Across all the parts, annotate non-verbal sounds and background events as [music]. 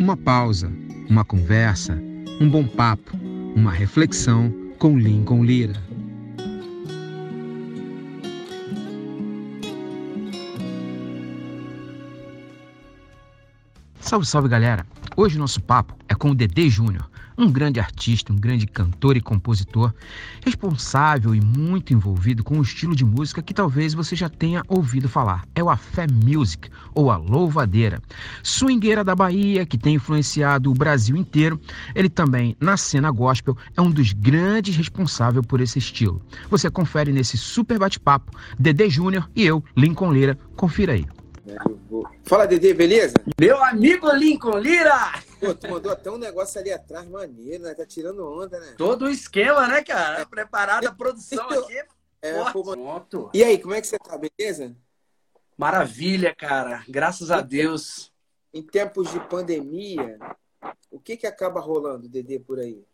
Uma pausa, uma conversa, um bom papo, uma reflexão com Lincoln Lira. Salve, salve galera! Hoje o nosso papo é com o Dedê Júnior, um grande artista, um grande cantor e compositor, responsável e muito envolvido com um estilo de música que talvez você já tenha ouvido falar. É o Afé Music, ou a Louvadeira. Swingueira da Bahia, que tem influenciado o Brasil inteiro, ele também, na cena gospel, é um dos grandes responsáveis por esse estilo. Você confere nesse super bate-papo, Dedê Júnior e eu, Lincoln Lira. Confira aí. Fala, Dedê, beleza? Meu amigo Lincoln Lira! Pô, tu mandou até um negócio ali atrás, maneiro, né? Tá tirando onda, né? Todo o esquema, né, cara? Preparado a produção aqui. É, pô, Pronto. E aí, como é que você tá, beleza? Maravilha, cara. Graças a Deus. Em tempos de pandemia, o que que acaba rolando, Dedê, por aí?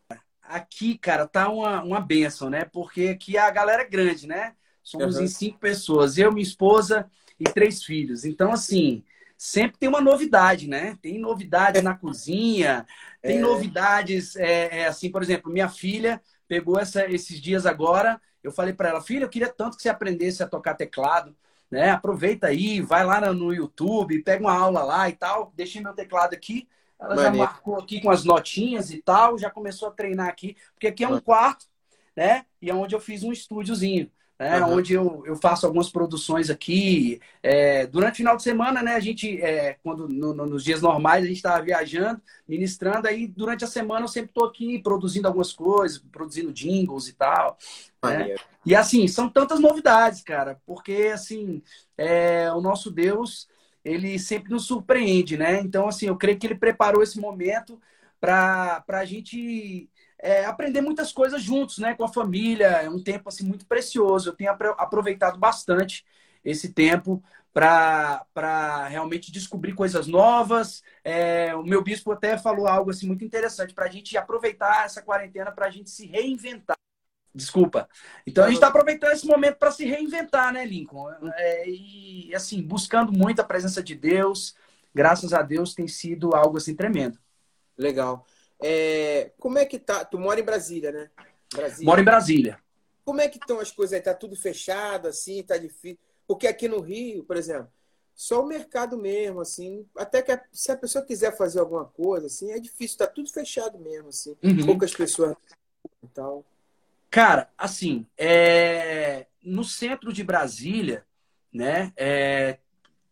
Aqui, cara, tá uma, uma benção, né? Porque aqui a galera é grande, né? Somos uhum. em cinco pessoas. Eu, minha esposa e três filhos. Então, assim, sempre tem uma novidade, né? Tem novidades na cozinha, tem é. novidades, é, é, assim, por exemplo, minha filha pegou essa, esses dias agora, eu falei para ela, filha, eu queria tanto que você aprendesse a tocar teclado, né? Aproveita aí, vai lá no YouTube, pega uma aula lá e tal, deixei meu teclado aqui, ela Maneiro. já marcou aqui com as notinhas e tal, já começou a treinar aqui, porque aqui é um quarto, né? E é onde eu fiz um estúdiozinho né, uhum. onde eu, eu faço algumas produções aqui. É, durante o final de semana, né, a gente, é, quando no, no, nos dias normais, a gente estava viajando, ministrando, aí durante a semana eu sempre estou aqui produzindo algumas coisas, produzindo jingles e tal. Né? E assim, são tantas novidades, cara, porque assim, é, o nosso Deus, ele sempre nos surpreende, né? Então, assim, eu creio que ele preparou esse momento para a gente é, aprender muitas coisas juntos, né, com a família. É um tempo assim muito precioso. Eu tenho aproveitado bastante esse tempo para realmente descobrir coisas novas. É, o meu bispo até falou algo assim muito interessante para a gente aproveitar essa quarentena para a gente se reinventar. Desculpa. Então a gente está aproveitando esse momento para se reinventar, né, Lincoln? É, e assim buscando muito a presença de Deus. Graças a Deus tem sido algo assim tremendo. Legal. É, como é que tá? Tu mora em Brasília, né? Brasília. Moro em Brasília. Como é que estão as coisas aí? Tá tudo fechado, assim, tá difícil? Porque aqui no Rio, por exemplo, só o mercado mesmo, assim. Até que a, se a pessoa quiser fazer alguma coisa, assim, é difícil, tá tudo fechado mesmo, assim. Uhum. Poucas pessoas e tal. Cara, assim, é... no centro de Brasília, né, é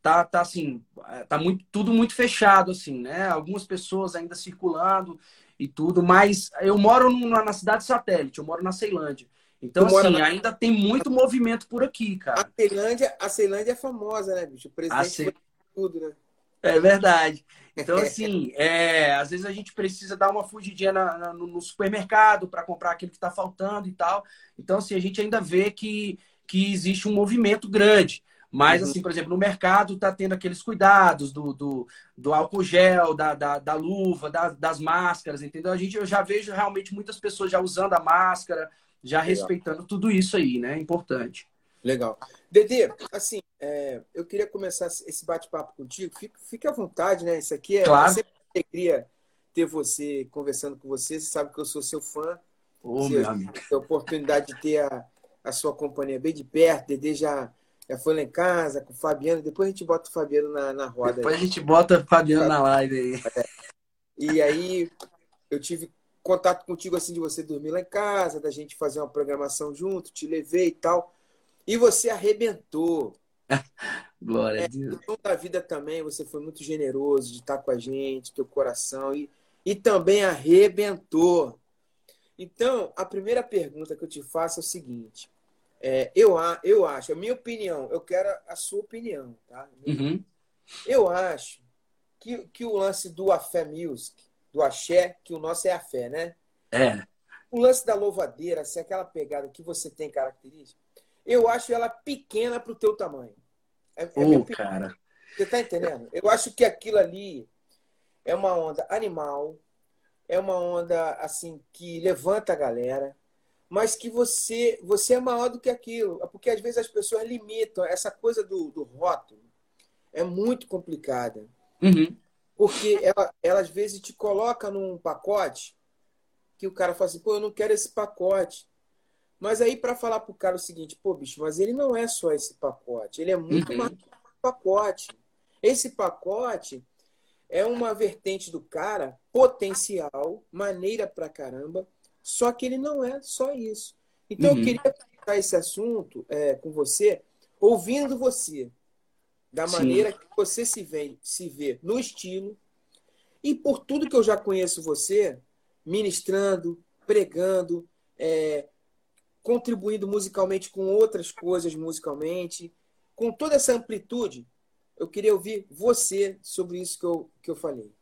tá, tá assim, tá muito, tudo muito fechado, assim, né? Algumas pessoas ainda circulando e tudo, mas eu moro numa, na cidade satélite, eu moro na Ceilândia. Então, assim, na... ainda tem muito movimento por aqui, cara. A Ceilândia, a Ceilândia é famosa, né, bicho? O presidente Ce... tudo, né? É verdade. Então, [laughs] assim, é, às vezes a gente precisa dar uma fugidinha na, na, no supermercado para comprar aquilo que está faltando e tal. Então, assim, a gente ainda vê que, que existe um movimento grande. Mas, uhum. assim, por exemplo, no mercado está tendo aqueles cuidados do, do, do álcool gel, da, da, da luva, da, das máscaras, entendeu? A gente, eu já vejo realmente muitas pessoas já usando a máscara, já Legal. respeitando tudo isso aí, né? Importante. Legal. Dedê, assim, é, eu queria começar esse bate-papo contigo. Fique, fique à vontade, né? Isso aqui é, claro. sempre uma alegria ter você conversando com você. Você sabe que eu sou seu fã. Ô, meu amigo. a oportunidade de ter a, a sua companhia bem de perto. Dedê já já foi lá em casa com o Fabiano, depois a gente bota o Fabiano na, na roda. Depois aí. a gente bota o Fabiano na live aí. É. E aí eu tive contato contigo assim de você dormir lá em casa, da gente fazer uma programação junto, te levei e tal. E você arrebentou. [laughs] Glória é, a Deus. No da vida também, você foi muito generoso de estar com a gente, teu coração, e, e também arrebentou. Então, a primeira pergunta que eu te faço é o seguinte: é, eu, eu acho, a minha opinião, eu quero a sua opinião, tá? Uhum. Eu acho que, que o lance do Afé Music, do axé, que o nosso é a fé, né? É. O lance da louvadeira, assim, aquela pegada que você tem característica, eu acho ela pequena pro teu tamanho. É, é uh, cara. Você tá entendendo? Eu acho que aquilo ali é uma onda animal, é uma onda, assim, que levanta a galera, mas que você você é maior do que aquilo. Porque às vezes as pessoas limitam. Essa coisa do, do rótulo é muito complicada. Uhum. Porque ela, ela às vezes te coloca num pacote que o cara fala assim, pô, eu não quero esse pacote. Mas aí para falar pro cara o seguinte, pô, bicho, mas ele não é só esse pacote, ele é muito uhum. mais que um pacote. Esse pacote é uma vertente do cara potencial, maneira pra caramba, só que ele não é só isso. Então uhum. eu queria tratar esse assunto é, com você, ouvindo você, da maneira Sim. que você se vê, se vê no estilo, e por tudo que eu já conheço você, ministrando, pregando, é, contribuindo musicalmente com outras coisas musicalmente, com toda essa amplitude, eu queria ouvir você sobre isso que eu, que eu falei.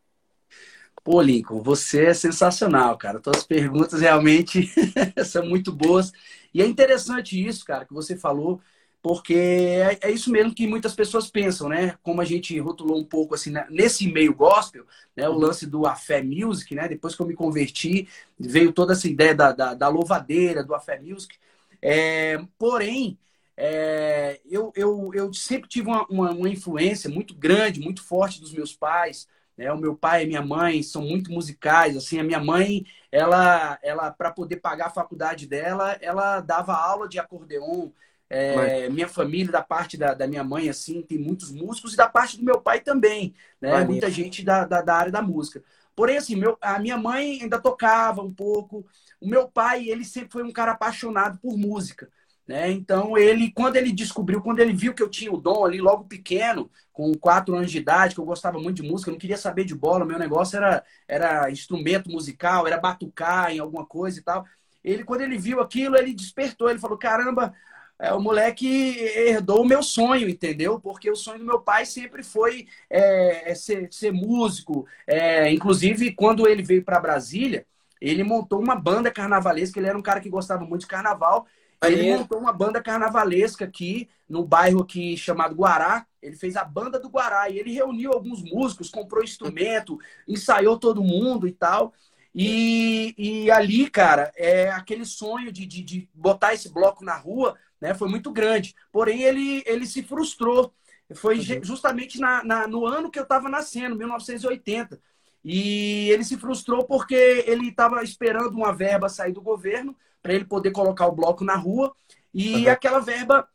Pô, Lincoln, você é sensacional, cara. Tuas perguntas realmente [laughs] são muito boas. E é interessante isso, cara, que você falou, porque é, é, isso mesmo que muitas pessoas pensam, né? Como a gente rotulou um pouco assim, nesse meio gospel, né? O lance do Afé Music, né? Depois que eu me converti, veio toda essa ideia da, da, da louvadeira, do Afé Music. É, porém, é, eu, eu, eu sempre tive uma, uma, uma, influência muito grande, muito forte dos meus pais. Né? O meu pai e minha mãe são muito musicais. Assim, a minha mãe, ela, ela para poder pagar a faculdade dela, ela dava aula de acordeon. É, minha família, da parte da, da, minha mãe, assim, tem muitos músicos, e da parte do meu pai também, né? Muita gente da, da, da, área da música. Porém, assim, meu, a minha mãe ainda tocava um pouco. O meu pai, ele sempre foi um cara apaixonado por música. Né? Então, ele, quando ele descobriu, quando ele viu que eu tinha o dom ali, logo pequeno, com quatro anos de idade, que eu gostava muito de música, eu não queria saber de bola, meu negócio era, era instrumento musical, era batucar em alguma coisa e tal. Ele, quando ele viu aquilo, ele despertou, ele falou: caramba, é, o moleque herdou o meu sonho, entendeu? Porque o sonho do meu pai sempre foi é, é ser, ser, músico. É, inclusive, quando ele veio para Brasília, ele montou uma banda carnavalesca. Ele era um cara que gostava muito de carnaval. Ele montou uma banda carnavalesca aqui no bairro aqui chamado Guará. Ele fez a banda do Guará e ele reuniu alguns músicos, comprou instrumento, ensaiou todo mundo e tal. E, e ali, cara, é aquele sonho de, de, de botar esse bloco na rua né, foi muito grande. Porém, ele, ele se frustrou. Foi uhum. justamente na, na, no ano que eu estava nascendo, 1980. E ele se frustrou porque ele estava esperando uma verba sair do governo para ele poder colocar o bloco na rua e uhum. aquela verba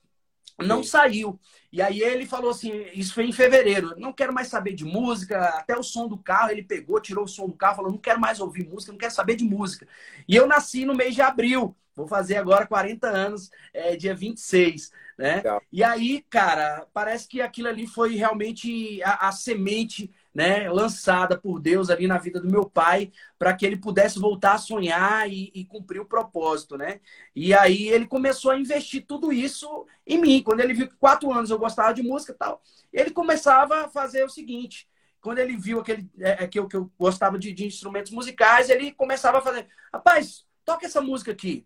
não saiu. E aí ele falou assim, isso foi em fevereiro, não quero mais saber de música, até o som do carro, ele pegou, tirou o som do carro, falou, não quero mais ouvir música, não quero saber de música. E eu nasci no mês de abril, vou fazer agora 40 anos, é, dia 26, né? Legal. E aí, cara, parece que aquilo ali foi realmente a, a semente né, lançada por Deus ali na vida do meu pai, para que ele pudesse voltar a sonhar e, e, cumprir o propósito, né? E aí ele começou a investir tudo isso em mim. Quando ele viu que quatro anos eu gostava de música e tal, ele começava a fazer o seguinte. Quando ele viu aquele, é, é que, eu, que eu gostava de, de instrumentos musicais, ele começava a fazer, rapaz, toca essa música aqui.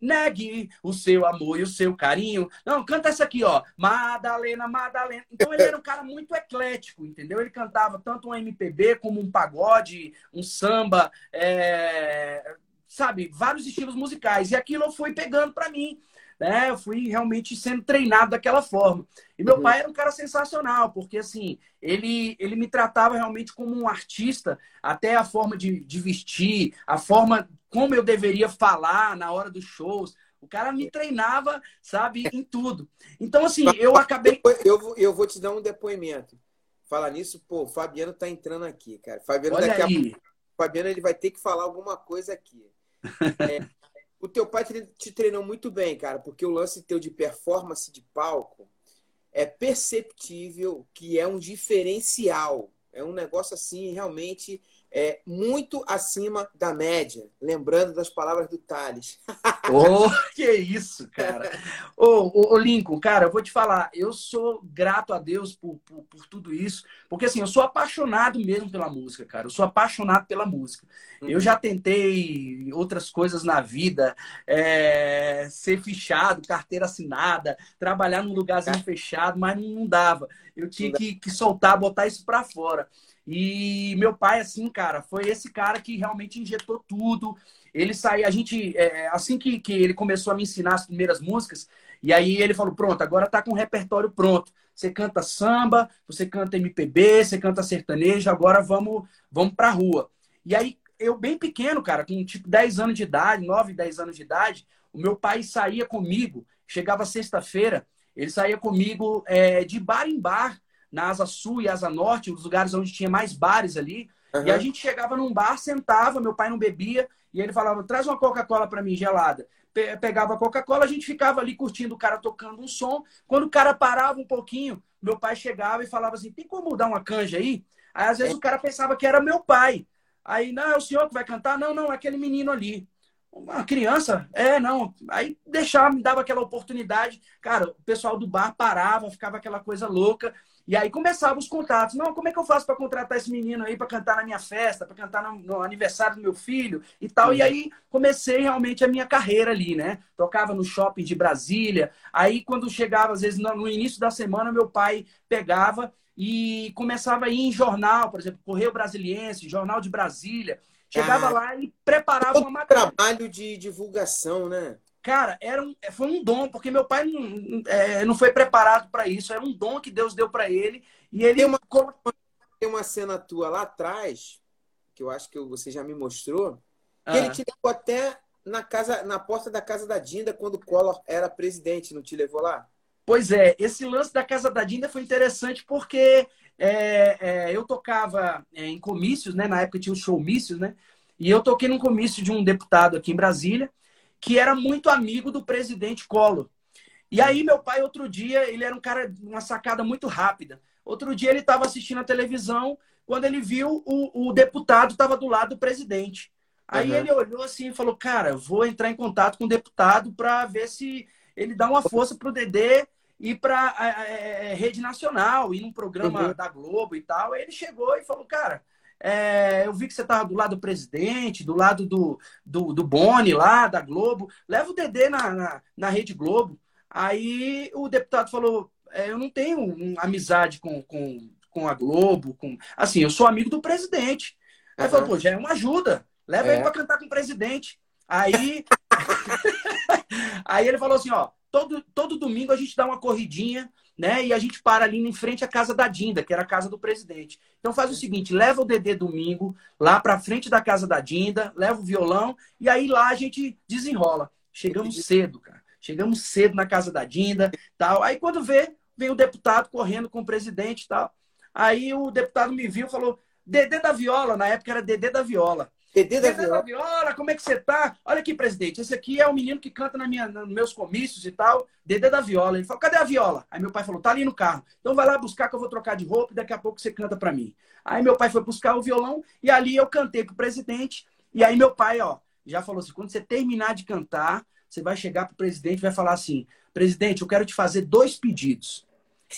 Negue o seu amor e o seu carinho. Não, canta essa aqui, ó. Madalena, Madalena. Então ele era um cara muito eclético, entendeu? Ele cantava tanto um MPB como um pagode, um samba, é... sabe? Vários estilos musicais. E aquilo fui pegando para mim. Né? Eu fui realmente sendo treinado daquela forma. E meu uhum. pai era um cara sensacional, porque assim, ele, ele me tratava realmente como um artista, até a forma de, de vestir, a forma como eu deveria falar na hora dos shows. O cara me treinava, sabe, em tudo. Então, assim, eu acabei. Eu, eu vou te dar um depoimento. Falar nisso, pô, o Fabiano tá entrando aqui, cara. Fabiano Olha daqui aí. a pouco. Fabiano ele vai ter que falar alguma coisa aqui. É, o teu pai te treinou muito bem, cara, porque o lance teu de performance de palco é perceptível que é um diferencial. É um negócio assim, realmente é muito acima da média. Lembrando das palavras do Thales. [laughs] oh, que isso, cara. Ô, oh, oh, Lincoln, cara, eu vou te falar, eu sou grato a Deus por, por, por, tudo isso, porque assim, eu sou apaixonado mesmo pela música, cara. Eu sou apaixonado pela música. Uhum. Eu já tentei outras coisas na vida, é, ser fichado, carteira assinada, trabalhar num lugarzinho fechado, mas não dava. Eu tinha que, que soltar, botar isso para fora. E meu pai, assim, cara, foi esse cara que realmente injetou tudo. Ele saiu, a gente, é, assim que, que ele começou a me ensinar as primeiras músicas, e aí ele falou: pronto, agora tá com o repertório pronto. você canta samba, você canta MPB, você canta sertanejo, agora vamos, vamos pra rua. E aí, eu bem pequeno, cara, com tipo 10 anos de idade, 9, 10 anos de idade, o meu pai saía comigo, chegava sexta-feira, ele saía comigo é, de bar em bar, na Asa Sul e Asa Norte, os lugares onde tinha mais bares ali. Uhum. E a gente chegava num bar, sentava, meu pai não bebia, e ele falava: traz uma Coca-Cola para mim gelada. Pegava a Coca-Cola, a gente ficava ali curtindo o cara tocando um som. Quando o cara parava um pouquinho, meu pai chegava e falava assim: tem como dar uma canja aí? Aí às vezes é. o cara pensava que era meu pai. Aí, não, é o senhor que vai cantar? Não, não, é aquele menino ali. Uma criança? É, não. Aí deixava, me dava aquela oportunidade. Cara, o pessoal do bar parava, ficava aquela coisa louca. E aí começavam os contatos. Não, como é que eu faço para contratar esse menino aí para cantar na minha festa, para cantar no, no, aniversário do meu filho e tal. Uhum. E aí comecei realmente a minha carreira ali, né? Tocava no shopping de Brasília. Aí quando chegava, às vezes no, no início da semana, meu pai pegava e começava a ir em jornal, por exemplo, Correio Brasiliense, Jornal de Brasília. Chegava ah, lá e preparava uma matéria. trabalho de divulgação, né? Cara, era um, foi um dom, porque meu pai não, é, não foi preparado para isso. Era um dom que Deus deu para ele. E ele. Tem uma, tem uma cena tua lá atrás, que eu acho que você já me mostrou, que ah. ele te levou até na, casa, na porta da casa da Dinda quando o Collor era presidente, não te levou lá? Pois é, esse lance da casa da Dinda foi interessante porque é, é, eu tocava é, em comícios, né? Na época tinha os showmícios, né? E eu toquei num comício de um deputado aqui em Brasília que era muito amigo do presidente Collor. E aí, meu pai, outro dia, ele era um cara, uma sacada muito rápida. Outro dia, ele estava assistindo a televisão, quando ele viu o, o deputado estava do lado do presidente. Aí uhum. ele olhou assim e falou: Cara, vou entrar em contato com o deputado para ver se ele dá uma força para o Dedê ir para a, a, a, rede nacional, ir num programa uhum. da Globo e tal. Aí ele chegou e falou: Cara, é, eu vi que você estava do lado do presidente, do lado do, do, do Boni lá, da Globo. Leva o Dedê na, na, na Rede Globo. Aí o deputado falou: é, Eu não tenho um, amizade com, com, com a Globo. Com... Assim, eu sou amigo do presidente. Aí uhum. falou: Pô, já é uma ajuda. Leva é. ele para cantar com o presidente. Aí. [laughs] Aí ele falou assim: Ó, todo, todo domingo a gente dá uma corridinha né? E a gente para ali em frente à casa da Dinda, que era a casa do presidente. Então faz o seguinte, leva o Dedê domingo lá para frente da casa da Dinda, leva o violão e aí lá a gente desenrola. Chegamos cedo, cara. Chegamos cedo na casa da Dinda, tal. Aí quando vê, vem o deputado correndo com o presidente, tal. Aí o deputado me viu e falou: Dedê da Viola, na época era Dedê da Viola. Dedê da, Viola. da Viola, como é que você tá? Olha aqui, presidente, esse aqui é o menino que canta na minha, nos meus comícios e tal. Dedê da Viola. Ele falou, cadê a viola? Aí meu pai falou, tá ali no carro. Então vai lá buscar que eu vou trocar de roupa e daqui a pouco você canta para mim. Aí meu pai foi buscar o violão e ali eu cantei pro presidente. E aí meu pai, ó, já falou assim, quando você terminar de cantar, você vai chegar pro presidente e vai falar assim, presidente, eu quero te fazer dois pedidos.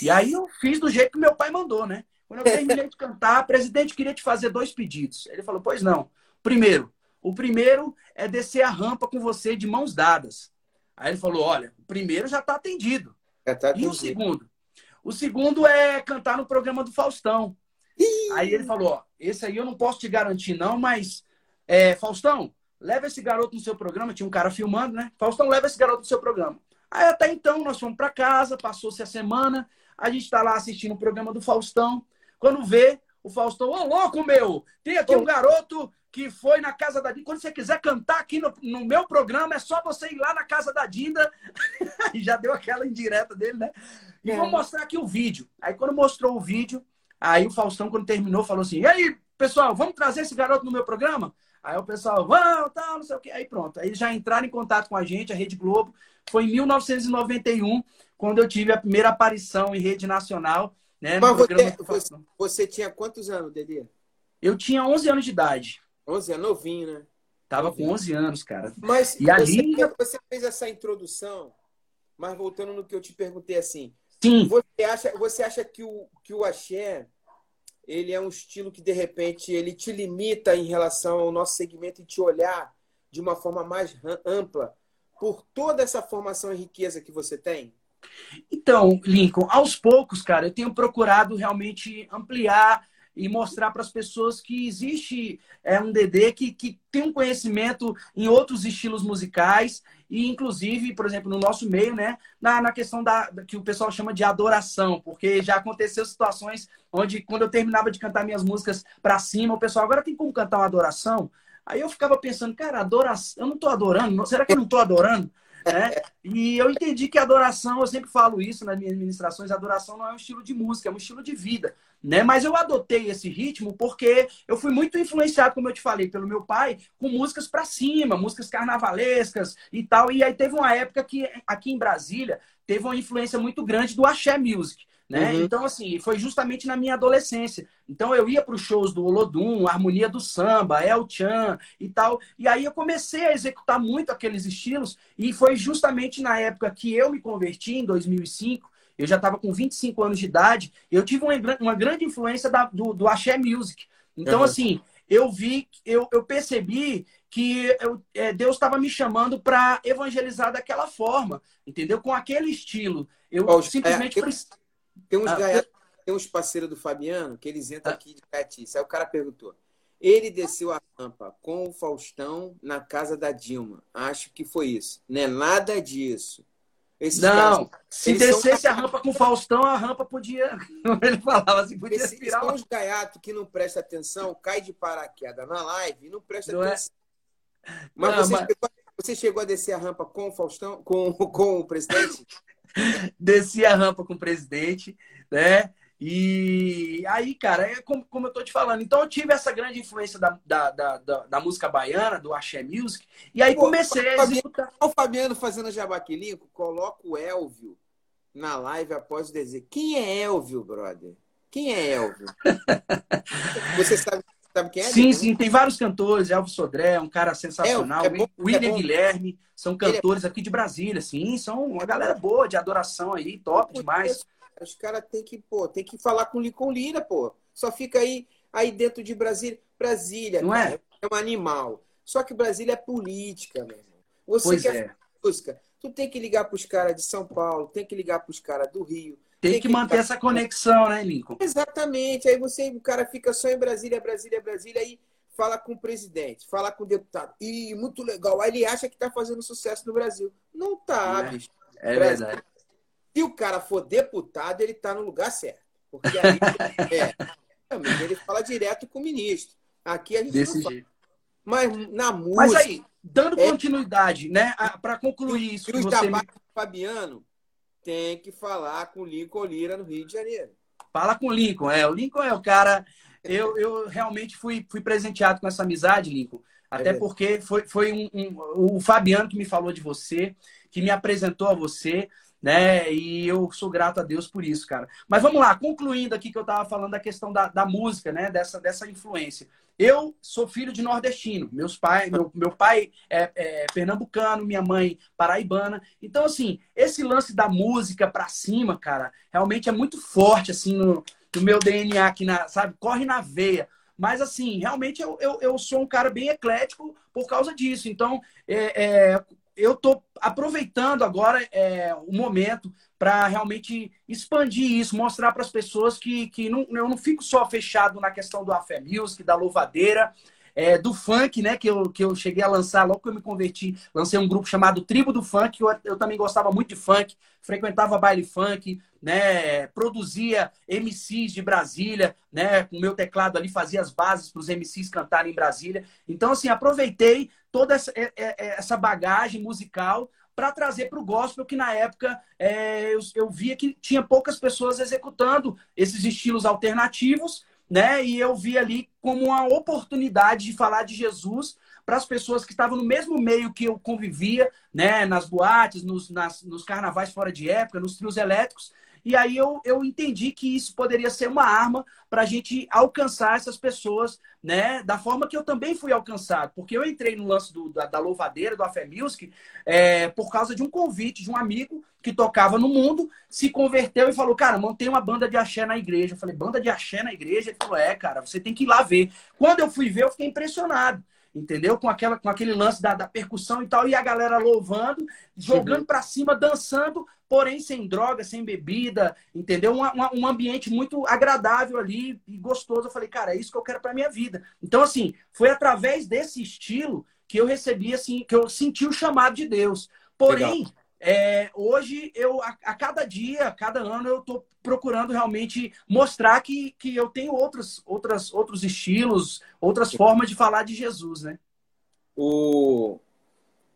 E aí eu fiz do jeito que meu pai mandou, né? Quando eu terminei de cantar, presidente, queria te fazer dois pedidos. Ele falou, pois não. Primeiro, o primeiro é descer a rampa com você de mãos dadas. Aí ele falou: olha, o primeiro já está atendido. Já tá atendido. E o segundo? O segundo é cantar no programa do Faustão. Ih! Aí ele falou: ó, esse aí eu não posso te garantir, não, mas é, Faustão, leva esse garoto no seu programa. Tinha um cara filmando, né? Faustão, leva esse garoto no seu programa. Aí até então nós fomos para casa, passou-se a semana, a gente está lá assistindo o programa do Faustão. Quando vê, o Faustão, ô louco meu, tem aqui um garoto que foi na casa da Dinda. Quando você quiser cantar aqui no, no meu programa, é só você ir lá na casa da Dinda. [laughs] e já deu aquela indireta dele, né? E é. vou mostrar aqui o vídeo. Aí quando mostrou o vídeo, aí o Faustão, quando terminou, falou assim: E aí, pessoal, vamos trazer esse garoto no meu programa? Aí o pessoal, vamos, tal, não sei o quê. Aí pronto. Aí já entraram em contato com a gente, a Rede Globo. Foi em 1991, quando eu tive a primeira aparição em rede nacional. Né, Mas você, você, você, tinha quantos anos, Dedê? Eu tinha 11 anos de idade. 11 é novinho, né? Tava novinho. com 11 anos, cara. Mas e ali... você fez essa introdução, mas voltando no que eu te perguntei assim. Sim. Você acha, você acha que, o, que o axé ele é um estilo que, de repente, ele te limita em relação ao nosso segmento e te olhar de uma forma mais ampla por toda essa formação e riqueza que você tem? Então, Lincoln, aos poucos, cara, eu tenho procurado realmente ampliar e mostrar para as pessoas que existe é, um Dedê que, que tem um conhecimento em outros estilos musicais e inclusive, por exemplo, no nosso meio, né, na, na questão da que o pessoal chama de adoração, porque já aconteceu situações onde quando eu terminava de cantar minhas músicas para cima, o pessoal agora tem como cantar uma adoração. Aí eu ficava pensando, cara, adoração, eu não estou adorando, será que eu não estou adorando? Né? E eu entendi que adoração, eu sempre falo isso nas minhas ministrações, adoração não é um estilo de música, é um estilo de vida. Né? Mas eu adotei esse ritmo porque eu fui muito influenciado, como eu te falei, pelo meu pai, com músicas para cima, músicas carnavalescas e tal. E aí teve uma época que aqui em Brasília teve uma influência muito grande do axé music. Né? Uhum. Então, assim, foi justamente na minha adolescência. Então, eu ia para os shows do Olodum, Harmonia do Samba, El Chan e tal. E aí eu comecei a executar muito aqueles estilos. E foi justamente na época que eu me converti, em 2005. Eu já estava com 25 anos de idade. Eu tive uma, uma grande influência da, do, do Axé Music. Então, uhum. assim, eu vi, eu, eu percebi que eu, é, Deus estava me chamando para evangelizar daquela forma, entendeu? Com aquele estilo. Eu oh, simplesmente é, eu... Tem uns, ah, tem uns parceiros do Fabiano que eles entram ah. aqui de Catice. Aí o cara perguntou. Ele desceu a rampa com o Faustão na casa da Dilma. Acho que foi isso. Não é nada disso. Esses não, caras, se descesse são... a rampa com o Faustão, a rampa podia. [laughs] Ele falava assim, podia Esse, aspirar. São os gaiatos que não prestam atenção, cai de paraquedas na live e não presta não é? atenção. É... Mas, não, você, mas... Chegou, você chegou a descer a rampa com o Faustão, com, com o presidente? [laughs] desci a rampa com o presidente, né? E aí, cara, é como, como eu tô te falando. Então, eu tive essa grande influência da, da, da, da, da música baiana, do axé music, e aí Pô, comecei a executar. O Fabiano fazendo jabaquilinco, coloca o Elvio na live após o desenho. Quem é Elvio, brother? Quem é Elvio? [laughs] Você sabe, sabe quem é? Sim, sim, tem vários cantores. Elvio Sodré, um cara sensacional. É, é bom, William é Guilherme, são é cantores aqui de Brasília, sim. São uma galera boa de adoração aí, top demais. Os caras têm que, pô, tem que falar com Lincoln Lira, pô. Só fica aí, aí dentro de Brasília. Brasília, Não cara, é? é um animal. Só que Brasília é política, meu irmão. Você pois quer é. música, tu tem que ligar para os caras de São Paulo, tem que ligar para os caras do Rio. Tem, tem que, que, manter essa conexão, né, Lincoln? Exatamente. Aí você, o cara fica só em Brasília, Brasília, Brasília, aí fala com o presidente, fala com o deputado. E muito legal. Aí ele acha que está fazendo sucesso no Brasil. Não tá, é, bicho. É Brasil, verdade. Se o cara for deputado, ele está no lugar certo. Porque aí [laughs] é, ele fala direto com o ministro. Aqui a gente Desse não fala. jeito. Mas na música. Mas aí, dando é, continuidade, né? Para concluir isso. E os você... Fabiano tem que falar com o Lincoln Lira no Rio de Janeiro. Fala com o Lincoln, é. O Lincoln é o cara. Eu, eu realmente fui, fui presenteado com essa amizade, Lincoln. Até é porque foi, foi um, um, o Fabiano que me falou de você, que me apresentou a você né? E eu sou grato a Deus por isso, cara. Mas vamos lá, concluindo aqui que eu estava falando da questão da, da música, né? Dessa, dessa influência. Eu sou filho de nordestino. Meus pai, meu, meu pai é, é pernambucano, minha mãe paraibana. Então, assim, esse lance da música pra cima, cara, realmente é muito forte, assim, no, no meu DNA aqui, na, sabe? Corre na veia. Mas, assim, realmente eu, eu, eu, sou um cara bem eclético por causa disso. Então, é, é, eu estou aproveitando agora é, o momento para realmente expandir isso, mostrar para as pessoas que, que não, eu não fico só fechado na questão do Afé Music, da louvadeira, é, do funk, né? Que eu, que eu cheguei a lançar logo que eu me converti. Lancei um grupo chamado Tribo do Funk. Eu, eu também gostava muito de funk, frequentava baile funk, né? Produzia MCs de Brasília, né? Com meu teclado ali fazia as bases para os MCs cantarem em Brasília. Então, assim, aproveitei toda essa, é, é, essa bagagem musical para trazer para o gospel, que na época é, eu, eu via que tinha poucas pessoas executando esses estilos alternativos né? E eu vi ali como uma oportunidade de falar de Jesus para as pessoas que estavam no mesmo meio que eu convivia, né? Nas boates, nos, nas, nos carnavais fora de época, nos trios elétricos. E aí eu, eu entendi que isso poderia ser uma arma para a gente alcançar essas pessoas, né? Da forma que eu também fui alcançado. Porque eu entrei no lance do, da, da louvadeira, do Afé Music, é, por causa de um convite de um amigo que tocava no mundo, se converteu e falou, cara, montei uma banda de axé na igreja. Eu falei, banda de axé na igreja? Ele falou, é, cara, você tem que ir lá ver. Quando eu fui ver, eu fiquei impressionado entendeu? Com, aquela, com aquele lance da, da percussão e tal, e a galera louvando, jogando uhum. para cima, dançando, porém sem droga, sem bebida, entendeu? Um, um, um ambiente muito agradável ali e gostoso. Eu falei, cara, é isso que eu quero para minha vida. Então, assim, foi através desse estilo que eu recebi, assim, que eu senti o chamado de Deus. Porém, é, hoje eu a, a, cada dia, a cada ano eu estou procurando realmente mostrar que, que eu tenho outros, outras, outros estilos, outras formas de falar de Jesus, né? O,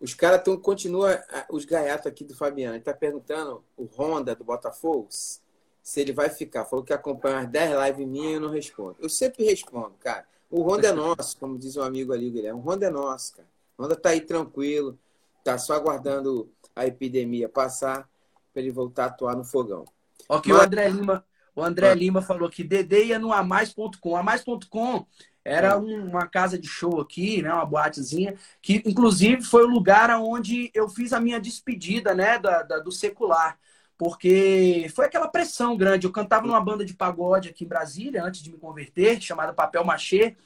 os caras estão continua os gaiatos aqui do Fabiano. Ele tá perguntando o Honda do Botafogo se ele vai ficar. Falou que acompanha umas 10 lives minhas e eu não respondo. Eu sempre respondo, cara. O Honda é [laughs] nosso, como diz um amigo ali, Guilherme. O Honda é nosso, cara. O Honda tá aí tranquilo, tá só aguardando a epidemia passar para ele voltar a atuar no fogão. Ok, Mas... o André Lima, o André ah. Lima falou que Dede ia no amais.com. Amais.com era um, uma casa de show aqui, né, uma boatezinha, que inclusive foi o lugar onde eu fiz a minha despedida, né, da, da, do secular. Porque foi aquela pressão grande. Eu cantava numa banda de pagode aqui em Brasília, antes de me converter, chamada Papel Machê.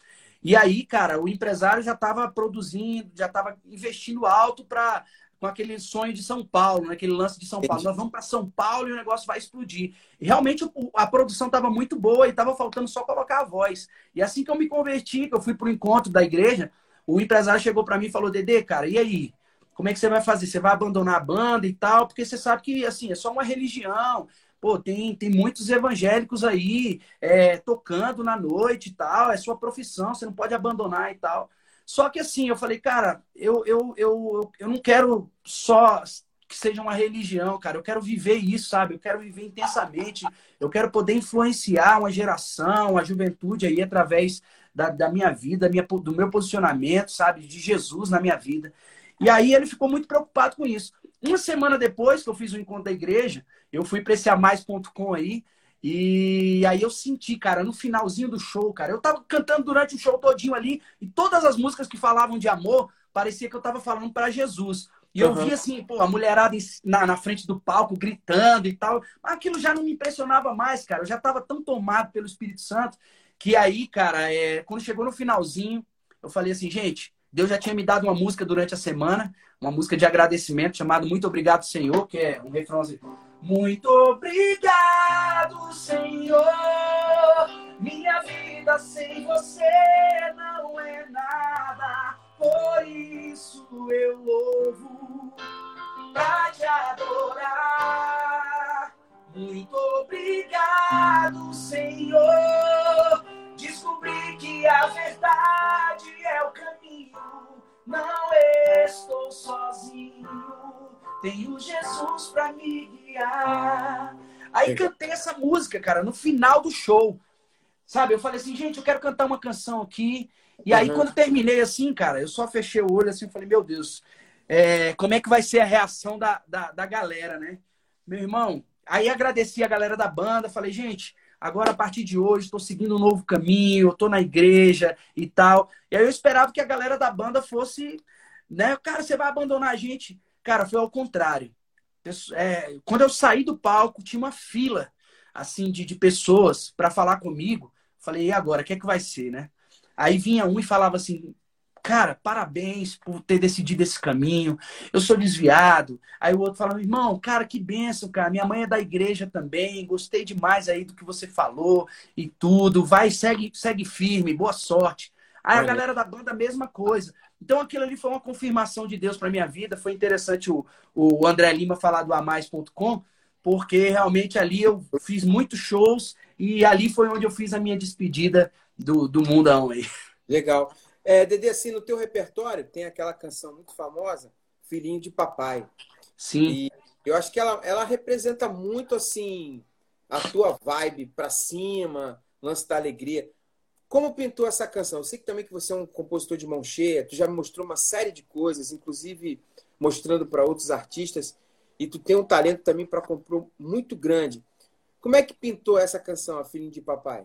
E aí, cara, o empresário já estava produzindo, já estava investindo alto para com aquele sonho de São Paulo, né? aquele lance de São Paulo. Nós vamos para São Paulo e o negócio vai explodir. E realmente a produção estava muito boa e estava faltando só colocar a voz. E assim que eu me converti, que eu fui para o encontro da igreja, o empresário chegou para mim e falou: Dedê, cara, e aí? Como é que você vai fazer? Você vai abandonar a banda e tal? Porque você sabe que assim é só uma religião. Pô, tem, tem muitos evangélicos aí é, tocando na noite e tal. É sua profissão, você não pode abandonar e tal. Só que assim, eu falei, cara, eu, eu, eu, eu não quero só que seja uma religião, cara. Eu quero viver isso, sabe? Eu quero viver intensamente. Eu quero poder influenciar uma geração, a juventude aí, através da, da minha vida, minha, do meu posicionamento, sabe? De Jesus na minha vida. E aí ele ficou muito preocupado com isso. Uma semana depois que eu fiz o encontro da igreja, eu fui para esse amais.com aí e aí eu senti, cara, no finalzinho do show, cara, eu tava cantando durante o show todinho ali e todas as músicas que falavam de amor, parecia que eu tava falando para Jesus. E eu uhum. vi assim, pô, a mulherada na, na frente do palco gritando e tal. Mas aquilo já não me impressionava mais, cara. Eu já tava tão tomado pelo Espírito Santo que aí, cara, é, quando chegou no finalzinho, eu falei assim, gente, Deus já tinha me dado uma música durante a semana, uma música de agradecimento chamada Muito Obrigado, Senhor, que é um refrãozinho. Muito obrigado, Senhor. Minha vida sem você não é nada. Por isso eu louvo pra te adorar. Muito obrigado, Senhor. Descobri que a verdade é o caminho. Não estou sozinho tenho Jesus para me guiar. Aí cantei essa música, cara, no final do show. Sabe? Eu falei assim, gente, eu quero cantar uma canção aqui. E aí, uhum. quando terminei assim, cara, eu só fechei o olho assim e falei, meu Deus, é, como é que vai ser a reação da, da, da galera, né? Meu irmão, aí agradeci a galera da banda, falei, gente, agora a partir de hoje estou seguindo um novo caminho, estou na igreja e tal. E aí eu esperava que a galera da banda fosse, né? Cara, você vai abandonar a gente. Cara, foi ao contrário. É, quando eu saí do palco, tinha uma fila assim de, de pessoas para falar comigo. Falei, e agora? O que é que vai ser, né? Aí vinha um e falava assim, cara, parabéns por ter decidido esse caminho. Eu sou desviado. Aí o outro falava, irmão, cara, que benção, cara. Minha mãe é da igreja também. Gostei demais aí do que você falou e tudo. Vai, segue, segue firme. Boa sorte. Aí a galera da banda, a mesma coisa. Então aquilo ali foi uma confirmação de Deus para minha vida. Foi interessante o, o André Lima falar do amais.com, porque realmente ali eu fiz muitos shows e ali foi onde eu fiz a minha despedida do, do mundão aí. Legal. É, Dede, assim, no teu repertório tem aquela canção muito famosa, Filhinho de Papai. Sim. E eu acho que ela, ela representa muito, assim, a tua vibe para cima, lance da alegria. Como pintou essa canção? Eu sei que também que você é um compositor de mão cheia, tu já me mostrou uma série de coisas, inclusive mostrando para outros artistas, e tu tem um talento também para compor muito grande. Como é que pintou essa canção, A Filhinha de Papai?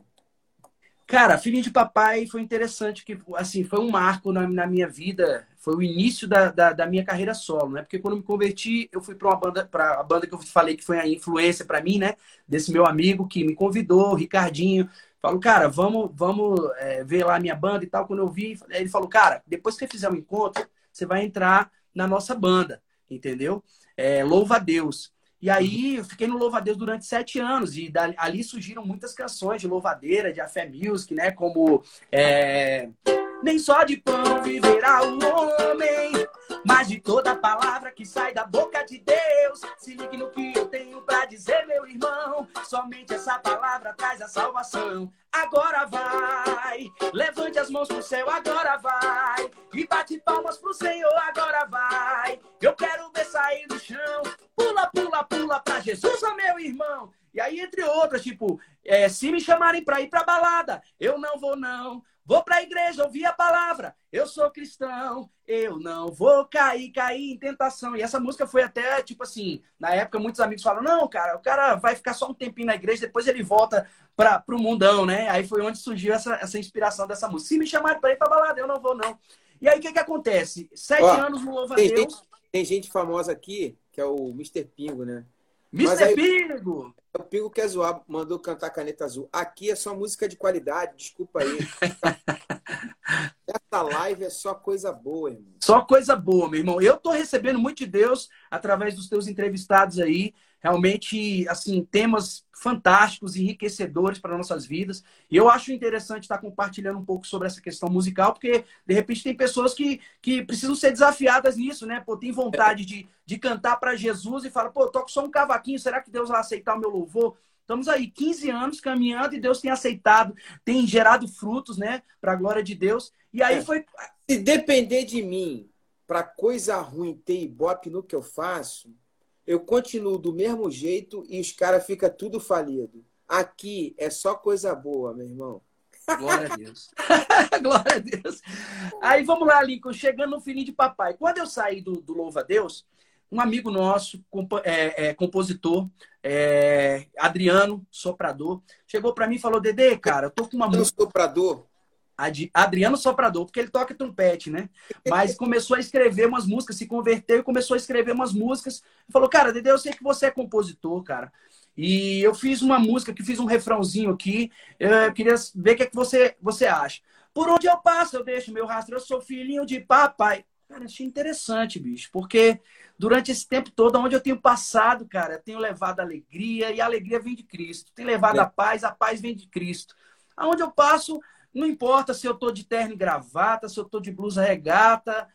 Cara, Filhinho de Papai foi interessante, que assim, foi um marco na, na minha vida, foi o início da, da, da, minha carreira solo, né? Porque quando me converti, eu fui para uma banda, para a banda que eu falei que foi a influência para mim, né? Desse meu amigo que me convidou, Ricardinho, Falo, cara, vamos, vamos é, ver lá a minha banda e tal. Quando eu vi, ele falou, cara, depois que você fizer o um encontro, você vai entrar na nossa banda, entendeu? É, louva a Deus. E aí eu fiquei no Louva-a-Deus durante sete anos. E dali, ali surgiram muitas canções de louvadeira, de Afé Music, né? Como é... Nem só de pão viverá o homem, mas de toda palavra que sai da boca de Deus. Se ligue no que eu tenho para dizer, meu irmão. Somente essa palavra traz a salvação. Agora vai, levante as mãos pro céu, agora vai. E bate palmas pro Senhor, agora vai. Eu quero ver sair do chão. Pula, pula, pula pra Jesus, ó meu irmão. E aí, entre outras, tipo, é, se me chamarem pra ir pra balada, eu não vou, não. Vou para a igreja ouvir a palavra. Eu sou cristão. Eu não vou cair, cair em tentação. E essa música foi até, tipo assim, na época muitos amigos falam: não, cara, o cara vai ficar só um tempinho na igreja, depois ele volta para o mundão, né? Aí foi onde surgiu essa, essa inspiração dessa música. Se me chamarem para ir para balada, eu não vou, não. E aí o que, que acontece? Sete Ó, anos no Louva tem Deus. Gente, tem gente famosa aqui, que é o Mr. Pingo, né? Mr. Aí, Pingo! O Pingo quer zoar, mandou cantar Caneta Azul. Aqui é só música de qualidade, desculpa aí. [laughs] Essa live é só coisa boa, irmão. Só coisa boa, meu irmão. Eu tô recebendo muito de Deus através dos teus entrevistados aí realmente assim temas fantásticos, enriquecedores para nossas vidas. E eu acho interessante estar compartilhando um pouco sobre essa questão musical, porque de repente tem pessoas que, que precisam ser desafiadas nisso, né? Pô, tem vontade de, de cantar para Jesus e fala, pô, toco só um cavaquinho, será que Deus vai aceitar o meu louvor? Estamos aí 15 anos caminhando e Deus tem aceitado, tem gerado frutos, né, para a glória de Deus. E aí é. foi se depender de mim, para coisa ruim ter ibope no que eu faço, eu continuo do mesmo jeito e os caras ficam tudo falido. Aqui é só coisa boa, meu irmão. Glória a Deus. [laughs] Glória a Deus. Aí vamos lá, Lincoln, chegando no filhinho de papai. Quando eu saí do, do Louva a Deus, um amigo nosso, comp é, é, compositor, é, Adriano Soprador, chegou para mim e falou: Dedê, cara, eu tô com uma música. Soprador? Adriano Soprador, porque ele toca trompete, né? Mas [laughs] começou a escrever umas músicas, se converteu e começou a escrever umas músicas. Falou, cara, Dede, eu sei que você é compositor, cara. E eu fiz uma música, que fiz um refrãozinho aqui. Eu queria ver o que, é que você, você acha. Por onde eu passo, eu deixo meu rastro, eu sou filhinho de papai. Cara, achei interessante, bicho, porque durante esse tempo todo, onde eu tenho passado, cara, eu tenho levado alegria, e a alegria vem de Cristo. Tenho levado é. a paz, a paz vem de Cristo. Aonde eu passo, não importa se eu tô de terno e gravata, se eu tô de blusa regata,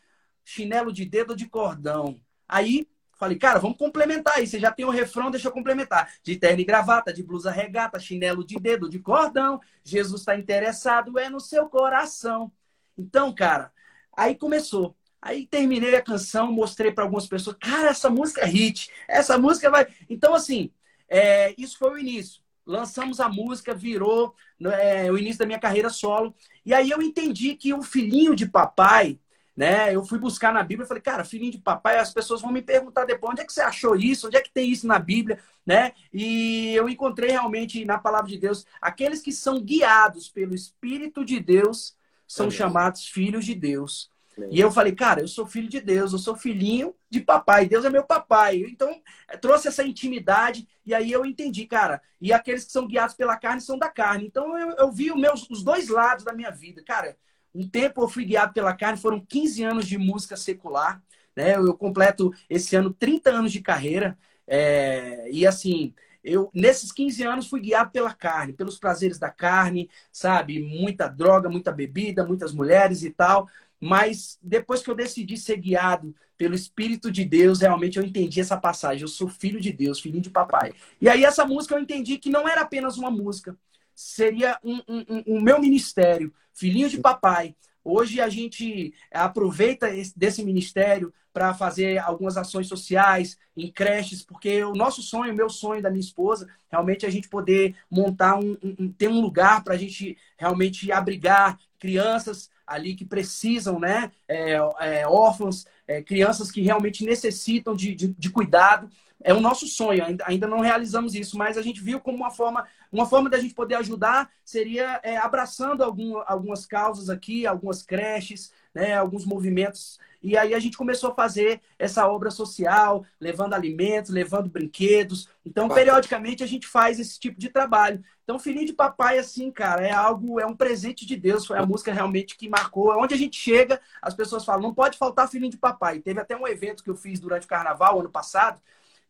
chinelo de dedo ou de cordão. Aí falei, cara, vamos complementar aí. Você já tem o refrão, deixa eu complementar. De terno e gravata, de blusa regata, chinelo de dedo, de cordão. Jesus está interessado é no seu coração. Então, cara, aí começou. Aí terminei a canção, mostrei para algumas pessoas, cara, essa música é hit, essa música vai. Então, assim, é, isso foi o início lançamos a música, virou é, o início da minha carreira solo. E aí eu entendi que o filhinho de papai, né? Eu fui buscar na Bíblia e falei, cara, filhinho de papai, as pessoas vão me perguntar depois, onde é que você achou isso? Onde é que tem isso na Bíblia, né? E eu encontrei realmente na palavra de Deus, aqueles que são guiados pelo Espírito de Deus são Amém. chamados filhos de Deus. E eu falei, cara, eu sou filho de Deus, eu sou filhinho de papai, Deus é meu papai. Então, trouxe essa intimidade e aí eu entendi, cara. E aqueles que são guiados pela carne são da carne. Então, eu, eu vi os, dois lados da minha vida. Cara, um tempo eu fui guiado pela carne, foram 15 anos de música secular. Né? Eu completo esse ano 30 anos de carreira. É... E assim, eu nesses 15 anos fui guiado pela carne, pelos prazeres da carne, sabe? Muita droga, muita bebida, muitas mulheres e tal. Mas depois que eu decidi ser guiado pelo Espírito de Deus, realmente eu entendi essa passagem. Eu sou filho de Deus, filhinho de papai. E aí essa música eu entendi que não era apenas uma música, seria um, um, um, um meu ministério, filhinho de papai. Hoje a gente aproveita esse, desse ministério para fazer algumas ações sociais em creches, porque o nosso sonho, o meu sonho da minha esposa, realmente é a gente poder montar um, um ter um lugar para a gente realmente abrigar crianças ali que precisam, né? É, é, órfãos, é, crianças que realmente necessitam de, de, de, cuidado. É o nosso sonho, ainda, ainda não realizamos isso, mas a gente viu como uma forma, uma forma da gente poder ajudar seria é, abraçando algum, algumas causas aqui, algumas creches, né, alguns movimentos e aí a gente começou a fazer essa obra social, levando alimentos, levando brinquedos. Então, periodicamente, a gente faz esse tipo de trabalho. Então, Filhinho de Papai, assim, cara, é algo, é um presente de Deus. Foi a música realmente que marcou. Onde a gente chega, as pessoas falam, não pode faltar Filhinho de Papai. Teve até um evento que eu fiz durante o carnaval, ano passado,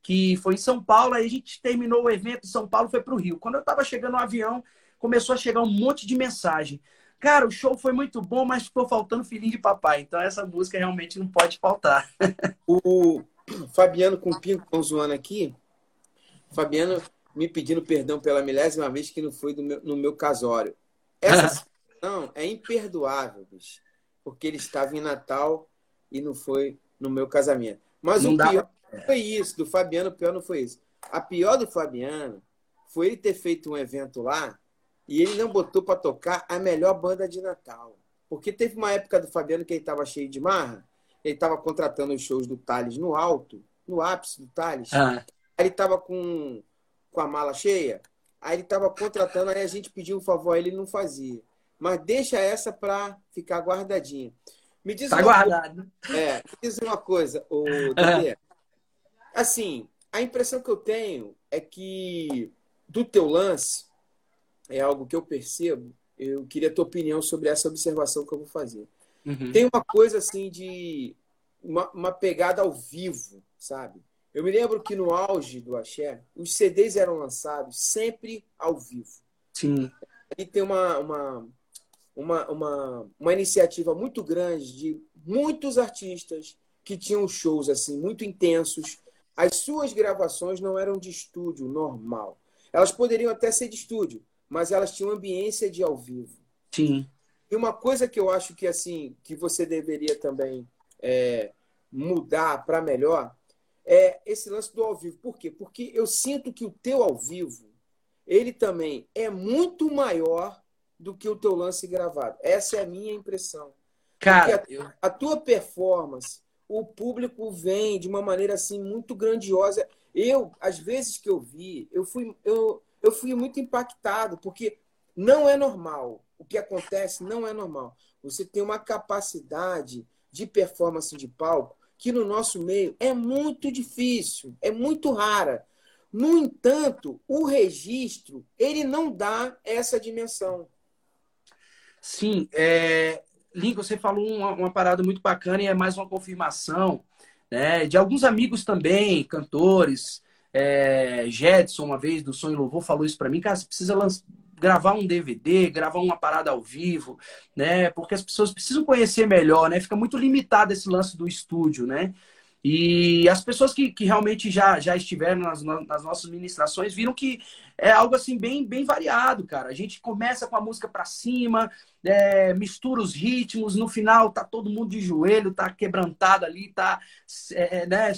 que foi em São Paulo, aí a gente terminou o evento em São Paulo, foi para o Rio. Quando eu estava chegando no avião, começou a chegar um monte de mensagem. Cara, o show foi muito bom, mas ficou faltando filhinho de papai. Então essa música realmente não pode faltar. o Fabiano com o Pinco zoando aqui. Fabiano me pedindo perdão pela milésima vez que não foi meu, no meu casório. Essa [laughs] situação é imperdoável, bicho, porque ele estava em Natal e não foi no meu casamento. Mas não o pior dá... foi isso, do Fabiano, o pior não foi isso. A pior do Fabiano foi ele ter feito um evento lá e ele não botou para tocar a melhor banda de Natal. Porque teve uma época do Fabiano que ele estava cheio de marra, ele estava contratando os shows do Thales no alto, no ápice do Thales. Ah. Aí ele estava com, com a mala cheia, aí ele estava contratando, aí a gente pediu um favor, ele não fazia. Mas deixa essa para ficar guardadinha. Me diz tá guardado. Coisa, é, me diz uma coisa, o ah. [laughs] Assim, a impressão que eu tenho é que do teu lance, é algo que eu percebo, eu queria a tua opinião sobre essa observação que eu vou fazer. Uhum. Tem uma coisa assim de uma, uma, pegada ao vivo, sabe? Eu me lembro que no auge do Axé, os CDs eram lançados sempre ao vivo. Sim. E tem uma, uma, uma, uma, uma iniciativa muito grande de muitos artistas que tinham shows assim muito intensos. As suas gravações não eram de estúdio normal. Elas poderiam até ser de estúdio, mas elas tinham ambiência de ao vivo. Sim. E uma coisa que eu acho que assim que você deveria também é, mudar para melhor é esse lance do ao vivo. Por quê? Porque eu sinto que o teu ao vivo ele também é muito maior do que o teu lance gravado. Essa é a minha impressão. Cara, a, eu... a tua performance, o público vem de uma maneira assim muito grandiosa. Eu, às vezes que eu vi, eu fui eu eu fui muito impactado, porque não é normal. O que acontece não é normal. Você tem uma capacidade de performance de palco que no nosso meio é muito difícil, é muito rara. No entanto, o registro ele não dá essa dimensão. Sim, é... Lincoln, você falou uma, uma, parada muito bacana e é mais uma confirmação né, de alguns amigos também, cantores, é, Jetson, uma vez, do Sonho Louvor, falou isso para mim, cara, você precisa gravar um DVD, gravar uma parada ao vivo, né? Porque as pessoas precisam conhecer melhor, né? Fica muito limitado esse lance do estúdio, né? E as pessoas que, que realmente já, já estiveram nas, nas nossas ministrações viram que é algo assim bem, bem variado, cara. A gente começa com a música para cima, é, mistura os ritmos, no final tá todo mundo de joelho, tá quebrantado ali, tá é, né,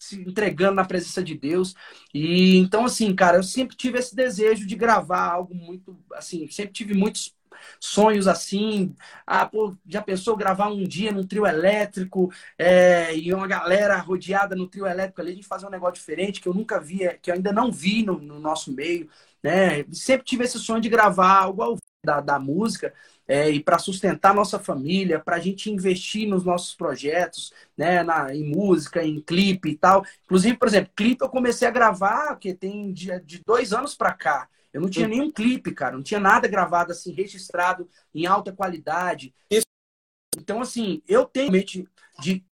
se entregando na presença de Deus. E então, assim, cara, eu sempre tive esse desejo de gravar algo muito, assim, sempre tive muitos sonhos assim. Ah, pô, já pensou gravar um dia num trio elétrico é, e uma galera rodeada no trio elétrico ali, a gente fazer um negócio diferente que eu nunca vi, que eu ainda não vi no, no nosso meio, né? Sempre tive esse sonho de gravar algo ao da, da música é, e para sustentar nossa família, para a gente investir nos nossos projetos, né, na, em música, em clipe e tal. Inclusive, por exemplo, clipe eu comecei a gravar, que tem de, de dois anos para cá. Eu não tinha nenhum clipe, cara, não tinha nada gravado assim, registrado em alta qualidade. Isso. Então, assim, eu tenho de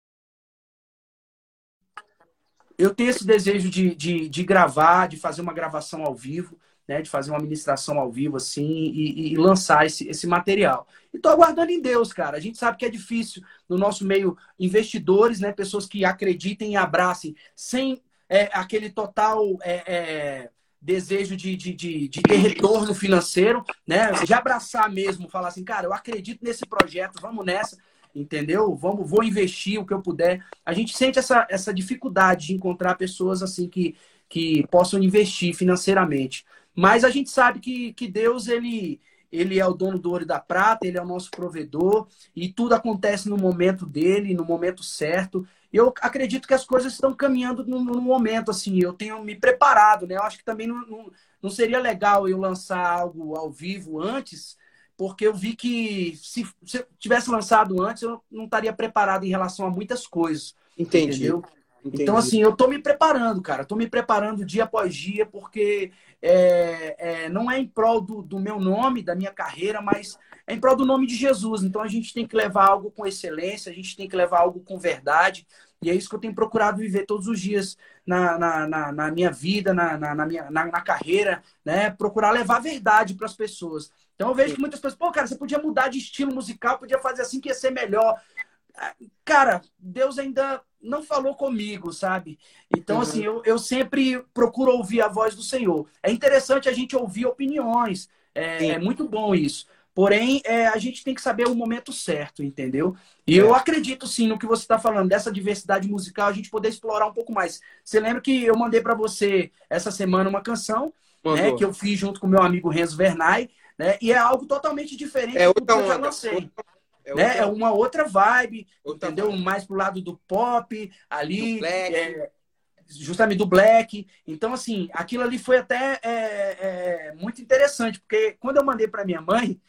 eu tenho esse desejo de, de, de gravar, de fazer uma gravação ao vivo né, de fazer uma ministração ao vivo assim e, e lançar esse, esse material. E estou aguardando em Deus, cara. A gente sabe que é difícil no nosso meio investidores, né, pessoas que acreditem e abracem sem é, aquele total é, é, desejo de, de, de, de, ter retorno financeiro, né, de abraçar mesmo, falar assim, cara, eu acredito nesse projeto, vamos nessa entendeu? Vamos, vou investir o que eu puder. A gente sente essa, essa dificuldade de encontrar pessoas assim que, que possam investir financeiramente. Mas a gente sabe que, que Deus, ele, ele é o dono do ouro e da prata, ele é o nosso provedor, e tudo acontece no momento dele, no momento certo. Eu acredito que as coisas estão caminhando no, no momento, assim, eu tenho me preparado, né? Eu acho que também não, não, não seria legal eu lançar algo ao vivo antes, porque eu vi que se, se eu tivesse lançado antes, eu não estaria preparado em relação a muitas coisas. Entendi. Entendeu? Entendi. Então, assim, eu tô me preparando, cara. Tô me preparando dia após dia, porque é, é, não é em prol do, do, meu nome, da minha carreira, mas é em prol do nome de Jesus. Então, a gente tem que levar algo com excelência, a gente tem que levar algo com verdade, E é isso que eu tenho procurado viver todos os dias na, na, na, na minha vida, na, na, minha, na, carreira, né? Procurar levar verdade para as pessoas. Então eu vejo que muitas pessoas, pô, cara, você podia mudar de estilo musical, podia fazer assim que ia ser melhor. Cara, Deus ainda não falou comigo, sabe? Então, uhum. assim, eu, eu sempre procuro ouvir a voz do Senhor. É interessante a gente ouvir opiniões. É, é muito bom isso. Porém, é, a gente tem que saber o momento certo, entendeu? E é. eu acredito sim no que você está falando, dessa diversidade musical, a gente poder explorar um pouco mais. Você lembra que eu mandei para você essa semana uma canção né, que eu fiz junto com meu amigo Renzo Vernay, né? E é algo totalmente diferente é do que eu já lancei. É, né? é uma outra vibe, outra entendeu? Vibe. Mais pro lado do pop, ali. Do é, justamente do black. Então, assim, aquilo ali foi até é, é, muito interessante, porque quando eu mandei para minha mãe,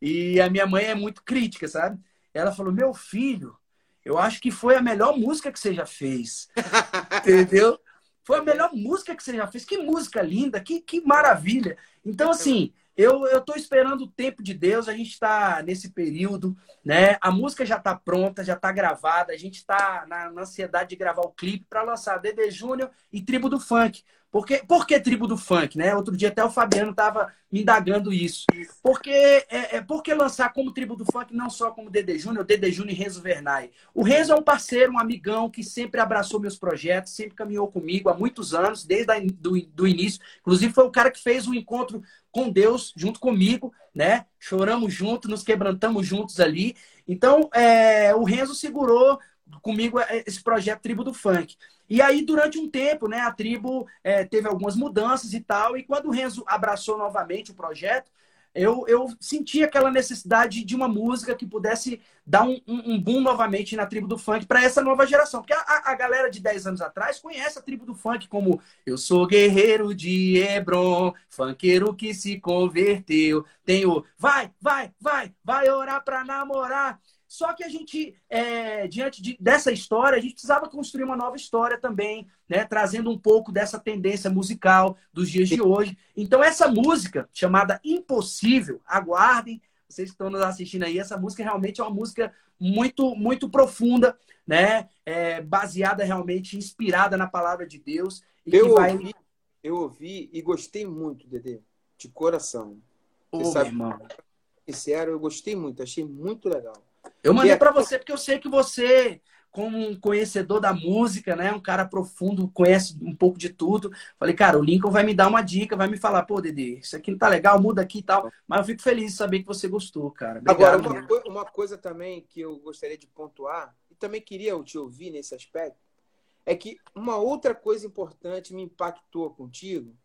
e a minha mãe é muito crítica, sabe? Ela falou: Meu filho, eu acho que foi a melhor música que você já fez. [laughs] Entendeu? Foi a melhor música que você já fez. Que música linda, que, que maravilha. Então, assim, eu, tô esperando o tempo de Deus, a gente está nesse período, né? A música já está pronta, já está gravada, a gente está na, na, ansiedade de gravar o clipe para lançar Dede Júnior e Tribo do Funk. Porque, por que tribo do funk, né? Outro dia até o Fabiano estava indagando isso. Porque, é, é, por que lançar como tribo do funk, não só como Dede Júnior, Dede Júnior e Renzo Vernay? O Renzo é um parceiro, um amigão que sempre abraçou meus projetos, sempre caminhou comigo há muitos anos, desde do, do início. Inclusive, foi o cara que fez o um encontro com Deus junto comigo, né? Choramos juntos, nos quebrantamos juntos ali. Então, é, o Renzo segurou comigo é, esse projeto Tribo do Funk. E aí, durante um tempo, né, a tribo é, teve algumas mudanças e tal, e quando o Renzo abraçou novamente o projeto, eu, eu senti aquela necessidade de uma música que pudesse dar um, um, um boom novamente na tribo do funk para essa nova geração. Porque a, a, galera de 10 anos atrás conhece a tribo do funk como Eu sou guerreiro de Hebron, funkeiro que se converteu. Tem o vai, vai, vai, vai orar para namorar. Só que a gente, é, diante de, dessa história, a gente precisava construir uma nova história também, né? Trazendo um pouco dessa tendência musical dos dias de hoje. Então, essa música, chamada Impossível, aguardem, vocês que estão nos assistindo aí, essa música realmente é uma música muito, muito profunda, né? É, baseada realmente, inspirada na palavra de Deus. eu, vai... ouvi, eu ouvi e gostei muito, Dede, de coração. Ô, sabe, irmão. Sincero, eu gostei muito, achei muito legal. Eu mandei é... para você porque eu sei que você, como um conhecedor da música, né, um cara profundo, conhece um pouco de tudo. Falei, cara, o Lincoln vai me dar uma dica, vai me falar, pô, Dede, isso aqui não tá legal, muda aqui e tal. Mas eu fico feliz de saber que você gostou, cara. Obrigado, Agora, uma, co uma coisa também que eu gostaria de pontuar, e também queria te ouvir nesse aspecto, é que uma outra coisa importante me impactou contigo,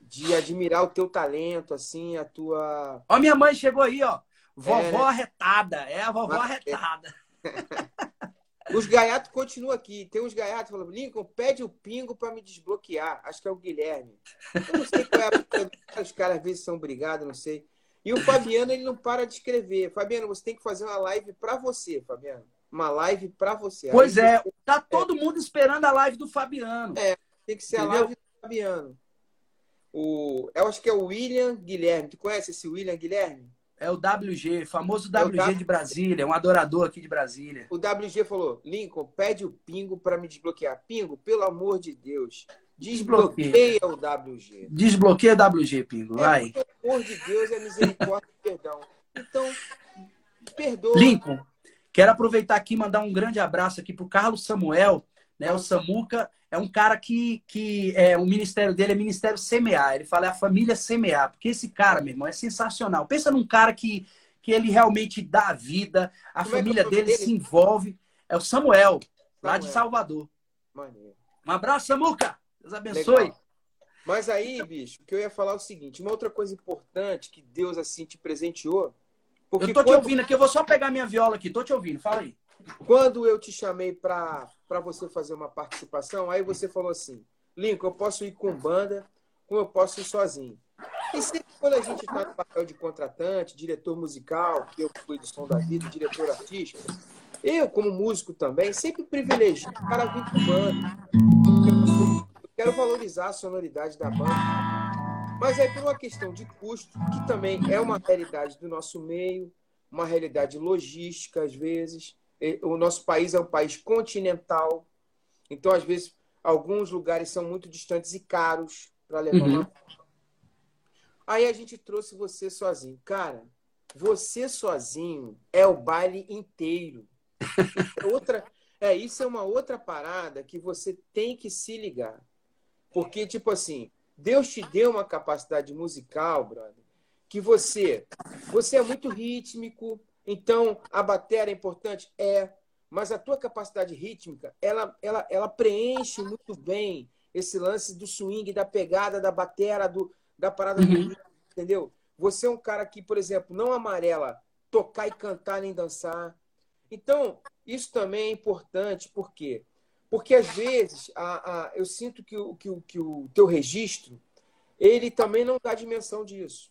de admirar o teu talento, assim, a tua. Ó, minha mãe chegou aí, ó. Vovó é, né? arretada, é a vovó Mas, arretada. [laughs] Os gaiatos continuam aqui. Tem uns gaiatos falando, Lincoln, pede o pingo para me desbloquear. Acho que é o Guilherme. Eu não sei qual é. Os caras às vezes são brigados, não sei. E o Fabiano, ele não para de escrever. Fabiano, você tem que fazer uma live para você, Fabiano. Uma live para você. Pois Aí é, você... tá todo mundo esperando a live do Fabiano. É, tem que ser Entendeu? a live do Fabiano. O... Eu acho que é o William Guilherme. Tu conhece esse William Guilherme? É o WG, famoso WG é de Brasília, um adorador aqui de Brasília. O WG falou: Lincoln, pede o Pingo para me desbloquear. Pingo, pelo amor de Deus, desbloqueia, o WG. Desbloqueia o WG, Pingo, é, vai. Pelo amor de Deus, é misericórdia e [laughs] perdão. Então, perdoa. Lincoln, quero aproveitar aqui e mandar um grande abraço aqui para o Carlos Samuel, né, o Samuca é um cara que, que é, o ministério dele é Ministério Semear. Ele fala é a família Semear, porque esse cara, meu irmão, é sensacional. Pensa num cara que, que ele realmente dá a vida, a Como é família é dele, dele, se envolve. É o Samuel, Samuel. lá de Salvador. Maneiro. Um abraço, Samuca. Deus abençoe. Legal. Mas aí, bicho, o que eu ia falar é o seguinte: uma outra coisa importante que Deus assim te presenteou. Porque eu tô quando... te ouvindo aqui, eu vou só pegar minha viola aqui, tô te ouvindo, fala aí. Quando eu te chamei para você fazer uma participação, aí você falou assim: Lincoln, eu posso ir com banda, como eu posso ir sozinho. E sempre quando a gente está no papel de contratante, diretor musical, que eu fui do Som da Vida, diretor artístico, eu, como músico também, sempre privilegio o cara vir com banda. Eu quero valorizar a sonoridade da banda. Mas aí, por uma questão de custo, que também é uma realidade do nosso meio, uma realidade logística, às vezes, o nosso país é um país continental, Então, às vezes, alguns lugares são muito distantes e caros para levar uhum. uma. Aí a gente trouxe você sozinho. Cara, você sozinho é o baile inteiro. outra, é, isso é uma outra parada que você tem que se ligar. Porque, tipo assim, Deus te deu uma capacidade musical, brother, que você, você é muito rítmico, então a bateria é importante? É, mas a tua capacidade rítmica, ela, ela, ela preenche muito bem esse lance do swing, da pegada, da bateria, do, da parada uhum. do entendeu? Você é um cara que, por exemplo, não amarela tocar e cantar nem dançar. Então, isso também é importante, por quê? Porque às vezes a, a, eu sinto que o, que, o, que o teu registro ele também não dá dimensão disso.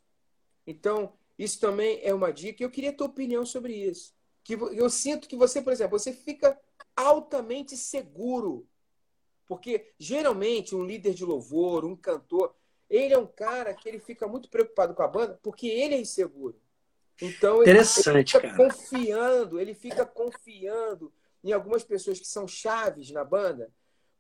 Então, isso também é uma dica. Eu queria a tua opinião sobre isso. Que eu sinto que você, por exemplo, você fica altamente seguro. Porque geralmente um líder de louvor, um cantor, ele é um cara que ele fica muito preocupado com a banda porque ele é inseguro. Então ele, ele fica cara. confiando, ele fica confiando em algumas pessoas que são chaves na banda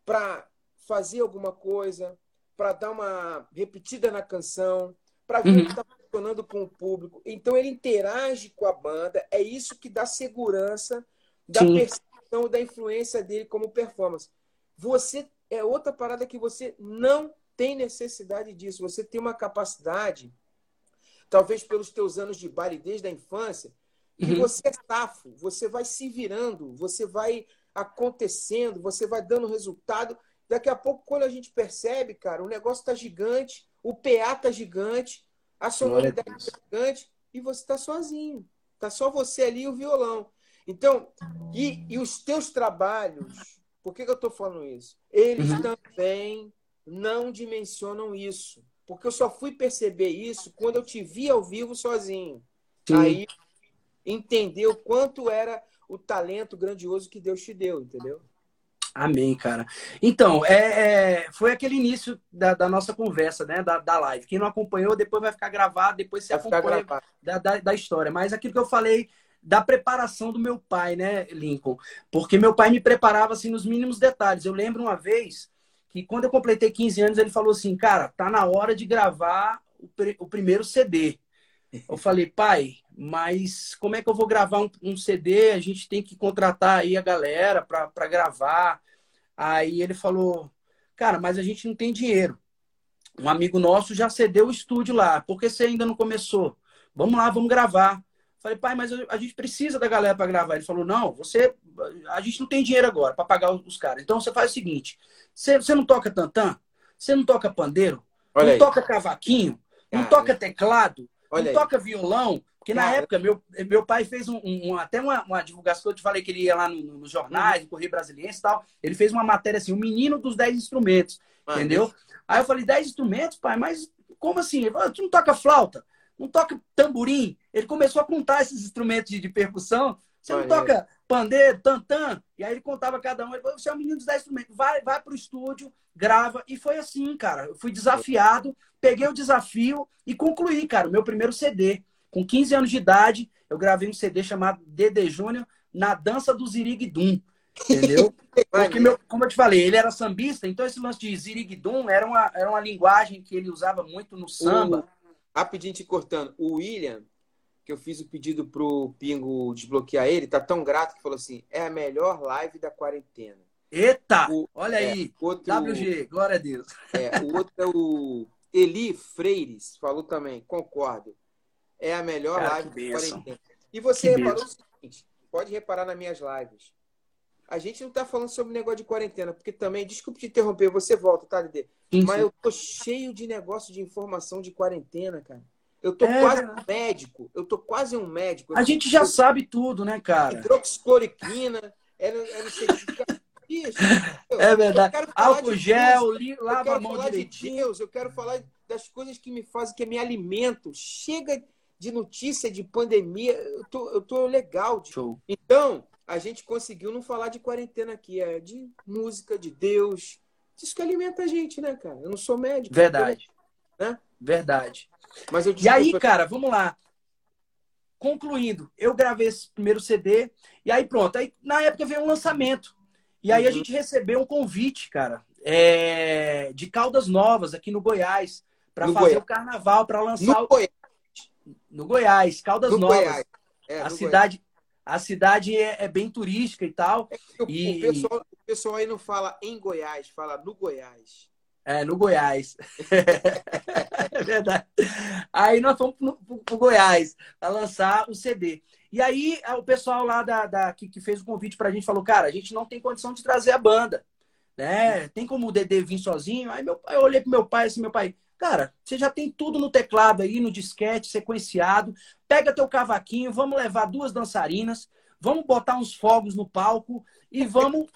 para fazer alguma coisa, para dar uma repetida na canção, para ver uhum. o que está funcionando com o público. Então ele interage com a banda, é isso que dá segurança da Sim. percepção da influência dele como performance. Você é outra parada que você não tem necessidade disso. Você tem uma capacidade, talvez pelos teus anos de baile desde a infância, que uhum. você é safo, você vai se virando, você vai acontecendo, você vai dando resultado. Daqui a pouco, quando a gente percebe, cara, o negócio está gigante, o PA está gigante, a sonoridade está gigante, e você está sozinho. Está só você ali e o violão. Então, e, e os teus trabalhos, por que, que eu estou falando isso? Eles uhum. também não dimensionam isso. Porque eu só fui perceber isso quando eu te vi ao vivo sozinho. Sim. Aí entender o quanto era o talento grandioso que Deus te deu, entendeu? Amém, cara. Então, é, é, foi aquele início da, da, nossa conversa, né? Da, da live. Quem não acompanhou, depois vai ficar gravado, depois você vai acompanha da, da, da, história. Mas aquilo que eu falei da preparação do meu pai, né, Lincoln? Porque meu pai me preparava assim nos mínimos detalhes. Eu lembro uma vez que quando eu completei 15 anos, ele falou assim, cara, tá na hora de gravar o, o primeiro CD. Eu falei, pai, mas como é que eu vou gravar um, um CD? A gente tem que contratar aí a galera para gravar. Aí ele falou, cara, mas a gente não tem dinheiro. Um amigo nosso já cedeu o estúdio lá. Por que você ainda não começou? Vamos lá, vamos gravar. Falei, pai, mas a gente precisa da galera para gravar. Ele falou, não, você, a gente não tem dinheiro agora para pagar os caras. Então você faz o seguinte: você, você não toca tantã, você não toca pandeiro, Olha não aí. toca cavaquinho, não toca teclado, Olha não aí. toca violão. Porque na época, meu, meu pai fez um, um até uma, uma, divulgação, eu te falei que ele ia lá nos no jornais, no Correio Brasiliense e tal. Ele fez uma matéria assim, o menino dos 10 instrumentos, entendeu? Aí eu falei, 10 instrumentos, pai, mas como assim? Ele falou, tu não toca flauta? Não toca tamborim? Ele começou a contar esses instrumentos de, de percussão. Você não toca pandeiro, tantã? E aí ele contava cada um. Ele falou, você é um menino dos 10 instrumentos. Vai, vai pro estúdio, grava. E foi assim, cara. Eu fui desafiado, peguei o desafio e concluí, cara, o meu primeiro CD. Com 15 anos de idade, eu gravei um CD chamado Dede Júnior na dança do Ziriguidum. Entendeu? [laughs] Porque, meu, como eu te falei, ele era sambista, então esse lance de Ziriguidum era uma, era uma linguagem que ele usava muito no samba. O, rapidinho te cortando, o William, que eu fiz o pedido pro Pingo desbloquear ele, tá tão grato que falou assim: é a melhor live da quarentena. Eita! O, olha é, aí, outro, WG, glória a Deus. É, o outro é o Eli Freires, falou também, concordo é a melhor Cara, live de quarentena. E você que reparou benção. o seguinte: pode reparar nas minhas lives. A gente não está falando sobre negócio de quarentena, porque também, desculpe te interromper, você volta, tá, Lidê? Mas eu tô cheio de negócio de informação de quarentena, cara. Eu tô é, quase um médico. Eu tô quase um médico. A gente já eu... sabe tudo, né, cara? Hidroxicloroquina, era, era Isso, é verdade. Álcool gel, lava a mão direitinho. De Deus, eu quero falar das coisas que me fazem, que me alimentam. Chega de notícia de pandemia. Eu tô, eu tô legal. De... Show. Então, a gente conseguiu não falar de quarentena aqui, é de música, de Deus. Isso que alimenta a gente, né, cara? Eu não sou médico. Verdade. Né? Verdade. Mas eu e aí, cara, vamos lá. Concluindo, eu gravei esse primeiro CD e aí pronto. Aí, na época veio um lançamento. E aí a uhum. gente recebeu um convite, cara, é, de Caldas Novas, aqui no Goiás, para fazer Goiás. o carnaval, para lançar no o... Goiás. No Goiás, Caldas no Novas. Goiás. É, a cidade, a cidade é, é, bem turística e tal. É e... O, pessoal, o pessoal aí não fala em Goiás, fala no Goiás. É, no Goiás. [laughs] é verdade. Aí nós fomos pro, pro, pro Goiás para lançar o CD. E aí o pessoal lá da, da que, que, fez o convite pra gente falou, cara, a gente não tem condição de trazer a banda. Né? Tem como o Dedê vir sozinho? Aí meu, eu olhei pro meu pai assim, meu pai, cara, você já tem tudo no teclado aí, no disquete, sequenciado. Pega teu cavaquinho, vamos levar duas dançarinas, vamos botar uns fogos no palco e vamos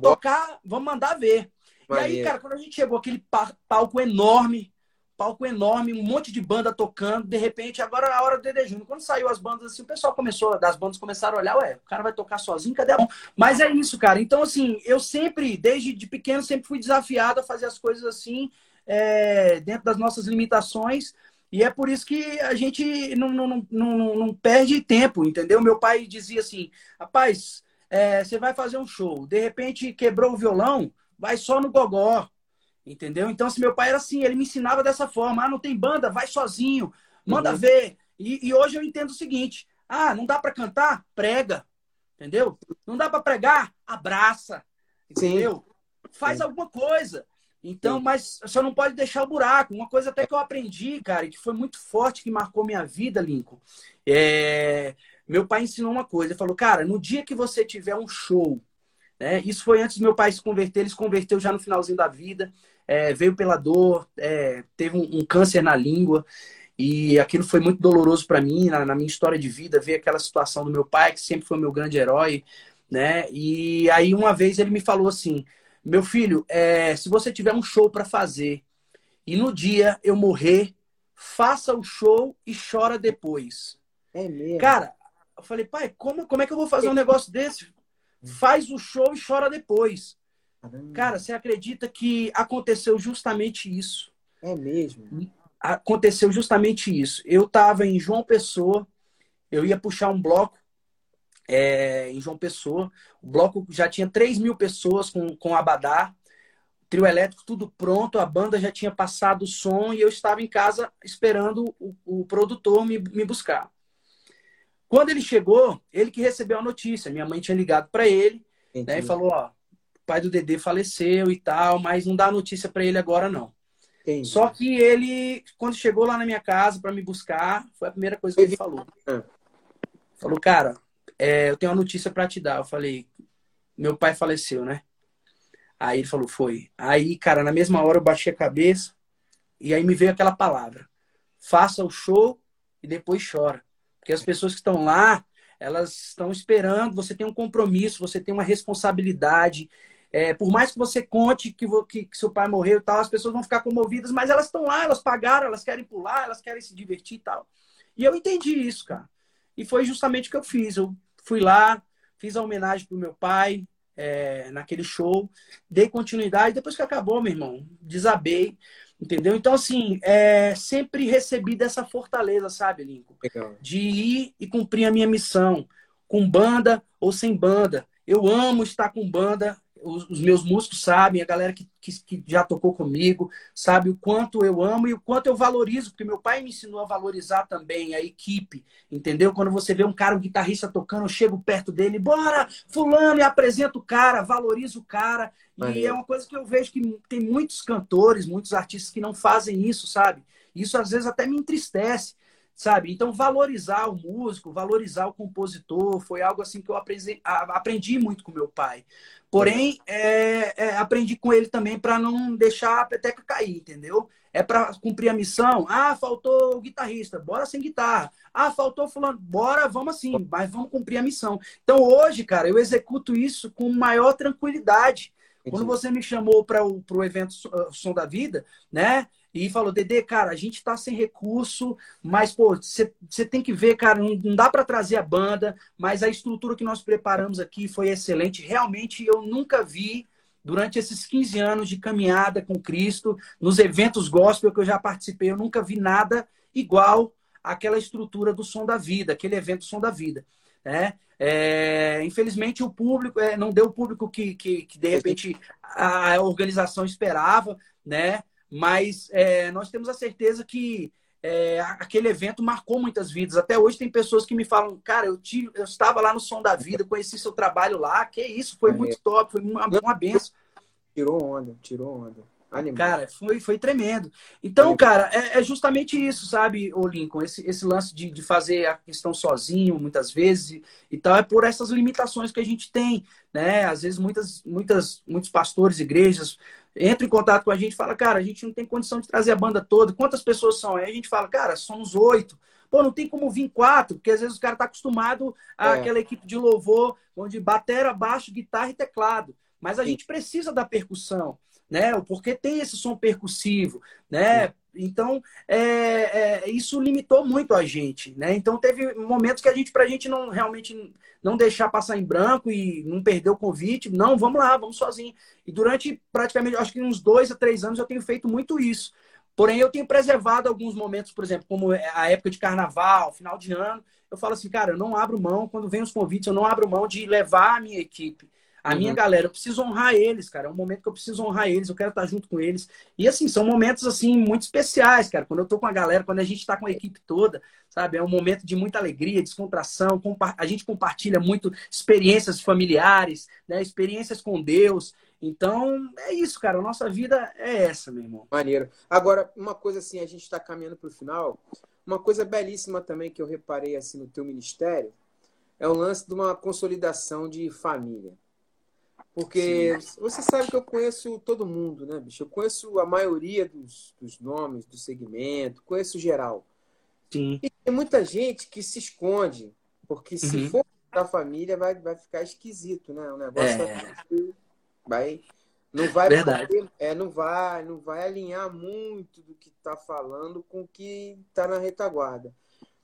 tocar, vamos mandar ver. E aí, cara, quando a gente chegou aquele palco enorme, palco enorme, um monte de banda tocando, de repente, agora é a hora do Dede Júnior. Quando saiu as bandas, assim, o pessoal começou, das bandas começaram a olhar, ué, o cara vai tocar sozinho, cadê a mão? Mas é isso, cara. Então, assim, eu sempre, desde de pequeno, sempre fui desafiado a fazer as coisas assim, é, dentro das nossas limitações. E é por isso que a gente não, não, não, não perde tempo, entendeu? Meu pai dizia assim, rapaz, é, você vai fazer um show, de repente quebrou o violão, vai só no gogó, entendeu? Então, se meu pai era assim, ele me ensinava dessa forma, ah, não tem banda, vai sozinho, manda uhum. ver. E, e, hoje eu entendo o seguinte, ah, não dá para cantar? Prega, entendeu? Não dá para pregar? Abraça, entendeu? Sim. Faz Sim. alguma coisa. Então, Sim. mas você não pode deixar o buraco. Uma coisa até que eu aprendi, cara, que foi muito forte, que marcou minha vida, Lincoln, é... meu pai ensinou uma coisa. Ele falou, cara, no dia que você tiver um show né? Isso foi antes do meu pai se converter, ele se converteu já no finalzinho da vida, é, veio pela dor, é, teve um, um, câncer na língua, e aquilo foi muito doloroso para mim, na, na, minha história de vida, ver aquela situação do meu pai, que sempre foi meu grande herói, né? E aí uma vez ele me falou assim: meu filho, é, se você tiver um show para fazer e no dia eu morrer, faça o show e chora depois. É mesmo. Cara, eu falei, pai, como, como é que eu vou fazer um negócio desse? Faz o show e chora depois. Caramba. Cara, você acredita que aconteceu justamente isso? É mesmo? Aconteceu justamente isso. Eu estava em João Pessoa, eu ia puxar um bloco é, em João Pessoa. O bloco já tinha 3 mil pessoas com, com abadá, trio elétrico, tudo pronto, a banda já tinha passado o som e eu estava em casa esperando o, o produtor me, me buscar. Quando ele chegou, ele que recebeu a notícia. Minha mãe tinha ligado para ele né, e falou: ó, o pai do Dedê faleceu e tal, mas não dá notícia para ele agora não. Entendi. Só que ele, quando chegou lá na minha casa para me buscar, foi a primeira coisa que ele falou. É. Falou, cara, é, eu tenho uma notícia para te dar. Eu falei, meu pai faleceu, né? Aí ele falou, foi. Aí, cara, na mesma hora eu baixei a cabeça e aí me veio aquela palavra: faça o show e depois chora. Porque as pessoas que estão lá, elas estão esperando, você tem um compromisso, você tem uma responsabilidade. É, por mais que você conte que, que, que, seu pai morreu e tal, as pessoas vão ficar comovidas, mas elas estão lá, elas pagaram, elas querem pular, elas querem se divertir e tal. E eu entendi isso, cara. E foi justamente o que eu fiz. Eu fui lá, fiz a homenagem pro meu pai é, naquele show, dei continuidade. Depois que acabou, meu irmão, desabei. Entendeu? Então, assim, é, sempre recebi dessa fortaleza, sabe, Lincoln? Legal. De ir e cumprir a minha missão, com banda ou sem banda. Eu amo estar com banda, os, os, meus músicos sabem, a galera que, que, que, já tocou comigo, sabe o quanto eu amo e o quanto eu valorizo, porque meu pai me ensinou a valorizar também a equipe, entendeu? Quando você vê um cara, um guitarrista tocando, eu chego perto dele, bora, fulano, e apresento o cara, valorizo o cara. E é uma coisa que eu vejo que tem muitos cantores, muitos artistas que não fazem isso, sabe? Isso às vezes até me entristece sabe? Então, valorizar o músico, valorizar o compositor, foi algo assim que eu aprendi, aprendi muito com meu pai. Porém, é, é, aprendi com ele também para não deixar a peteca cair, entendeu? É para cumprir a missão. Ah, faltou o guitarrista, bora sem guitarra. Ah, faltou fulano, bora, vamos assim, mas vamos cumprir a missão. Então, hoje, cara, eu executo isso com maior tranquilidade. Quando você me chamou para o evento Som da Vida, né? E falou: Dedê, cara, a gente tá sem recurso, mas, pô, você tem que ver, cara, não, não dá para trazer a banda, mas a estrutura que nós preparamos aqui foi excelente. Realmente, eu nunca vi, durante esses 15 anos de caminhada com Cristo, nos eventos gospel que eu já participei, eu nunca vi nada igual àquela estrutura do Som da Vida, aquele evento Som da Vida. né? É, infelizmente o público é, não deu o público que, que, que, de repente a organização esperava, né? Mas é, nós temos a certeza que é, aquele evento marcou muitas vidas. Até hoje tem pessoas que me falam, cara, eu, tive, eu estava lá no Som da Vida, conheci seu trabalho lá, que isso, foi muito top, foi uma, uma benção. Tirou onda, tirou onda. Animal. Cara, foi, foi tremendo. Então, cara, é, é, justamente isso, sabe, o Lincoln? Esse, esse lance de, de fazer a questão sozinho, muitas vezes, e, e tal, é por essas limitações que a gente tem, né? Às vezes, muitas, muitas, muitos pastores, igrejas, entram em contato com a gente e falam, cara, a gente não tem condição de trazer a banda toda. Quantas pessoas são? Aí a gente fala, cara, somos oito. Pô, não tem como vir quatro, porque às vezes o cara tá acostumado àquela é. equipe de louvor, onde batera, baixo, guitarra e teclado. Mas a Sim. gente precisa da percussão né? Porque tem esse som percussivo, né? Então, é, é, isso limitou muito a gente, né? Então, teve momentos que a gente, para a gente não realmente não deixar passar em branco e não perder o convite, não, vamos lá, vamos sozinho. E durante praticamente, acho que uns dois a três anos eu tenho feito muito isso. Porém, eu tenho preservado alguns momentos, por exemplo, como a época de carnaval, final de ano. Eu falo assim, cara, eu não abro mão, quando vem os convites, eu não abro mão de levar a minha equipe a uhum. minha galera, eu preciso honrar eles, cara. É um momento que eu preciso honrar eles, eu quero estar junto com eles. E assim, são momentos assim muito especiais, cara. Quando eu tô com a galera, quando a gente tá com a equipe toda, sabe? É um momento de muita alegria, descontração. A gente compartilha muito experiências familiares, né? Experiências com Deus. Então, é isso, cara. A nossa vida é essa, meu irmão. Maneiro. Agora, uma coisa assim, a gente está caminhando para o final. Uma coisa belíssima também que eu reparei assim no teu ministério é o lance de uma consolidação de família. Porque Sim. você sabe que eu conheço todo mundo, né, bicho? Eu conheço a maioria dos, dos nomes do segmento, conheço geral. Sim. E tem muita gente que se esconde, porque se uhum. for da família vai, vai ficar esquisito, né? O negócio é. vai não vai Verdade. é, não vai, não vai alinhar muito do que está falando com o que está na retaguarda.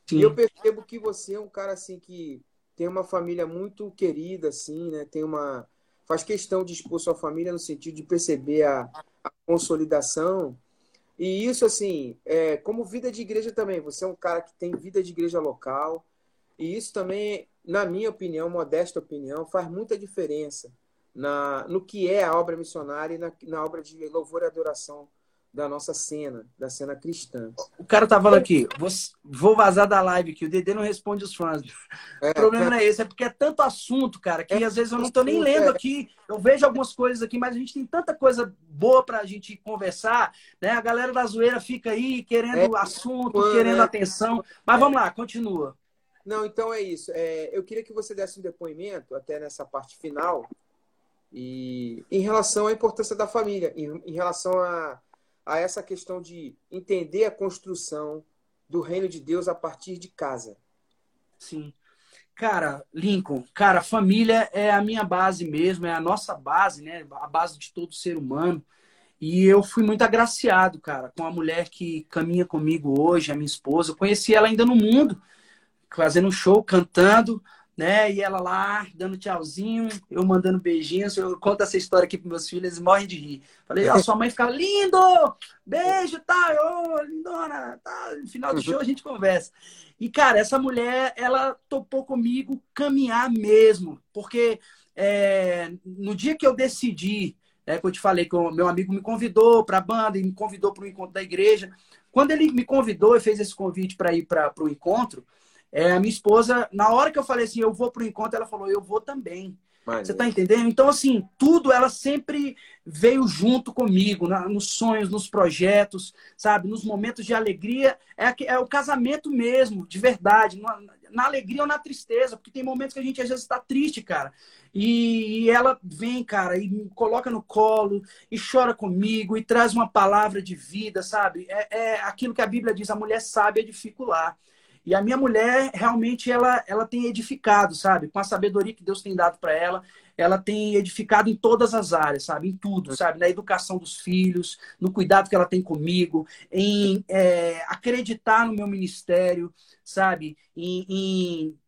Sim. E eu percebo que você é um cara assim que tem uma família muito querida assim, né? Tem uma faz questão de expor sua família no sentido de perceber a, a consolidação. E isso, assim, é, como vida de igreja também. Você é um cara que tem vida de igreja local. E isso também, na minha opinião, modesta opinião, faz muita diferença na, no que é a obra missionária e na, na obra de louvor e adoração da nossa cena, da cena cristã. O cara tá falando aqui, vou, vazar da live que o Dedê não responde os fãs. É, o problema é. não é esse, é porque é tanto assunto, cara, que é, às vezes eu não tô nem lendo é. aqui. Eu vejo algumas coisas aqui, mas a gente tem tanta coisa boa pra gente conversar, né? A galera da zoeira fica aí querendo é, assunto, querendo atenção. Mas vamos lá, continua. Não, então é isso. eu queria que você desse um depoimento, até nessa parte final, e em relação à importância da família, em, em relação a a essa questão de entender a construção do reino de Deus a partir de casa. Sim. Cara, Lincoln, cara, família é a minha base mesmo, é a nossa base, né? A base de todo ser humano. E eu fui muito agraciado, cara, com a mulher que caminha comigo hoje, a minha esposa. Eu conheci ela ainda no mundo, fazendo show, cantando né? E ela lá, dando tchauzinho, eu mandando beijinhos. Eu conto essa história aqui para meus filhos, eles morrem de rir. Falei, ó, [laughs] sua mãe fica lindo! Beijo, tá? Ô, lindona, tá? No final do show a gente conversa. E, cara, essa mulher, ela topou comigo caminhar mesmo. Porque é, no dia que eu decidi, é, que eu te falei que o meu amigo me convidou para a banda e me convidou para o encontro da igreja. Quando ele me convidou e fez esse convite para ir para o encontro, é, a minha esposa, na hora que eu falei assim, eu vou pro encontro, ela falou, eu vou também. Você tá entendendo? Então, assim, tudo ela sempre veio junto comigo, na, nos sonhos, nos projetos, sabe? Nos momentos de alegria. É, é o casamento mesmo, de verdade. Na, na, alegria ou na tristeza, porque tem momentos que a gente às vezes está triste, cara. E, e, ela vem, cara, e me coloca no colo, e chora comigo, e traz uma palavra de vida, sabe? É, é aquilo que a Bíblia diz: a mulher sabe edificar. E a minha mulher, realmente, ela, ela tem edificado, sabe? Com a sabedoria que Deus tem dado para ela, ela tem edificado em todas as áreas, sabe? Em tudo, sabe? Na educação dos filhos, no cuidado que ela tem comigo, em é, acreditar no meu ministério, sabe? Em, em,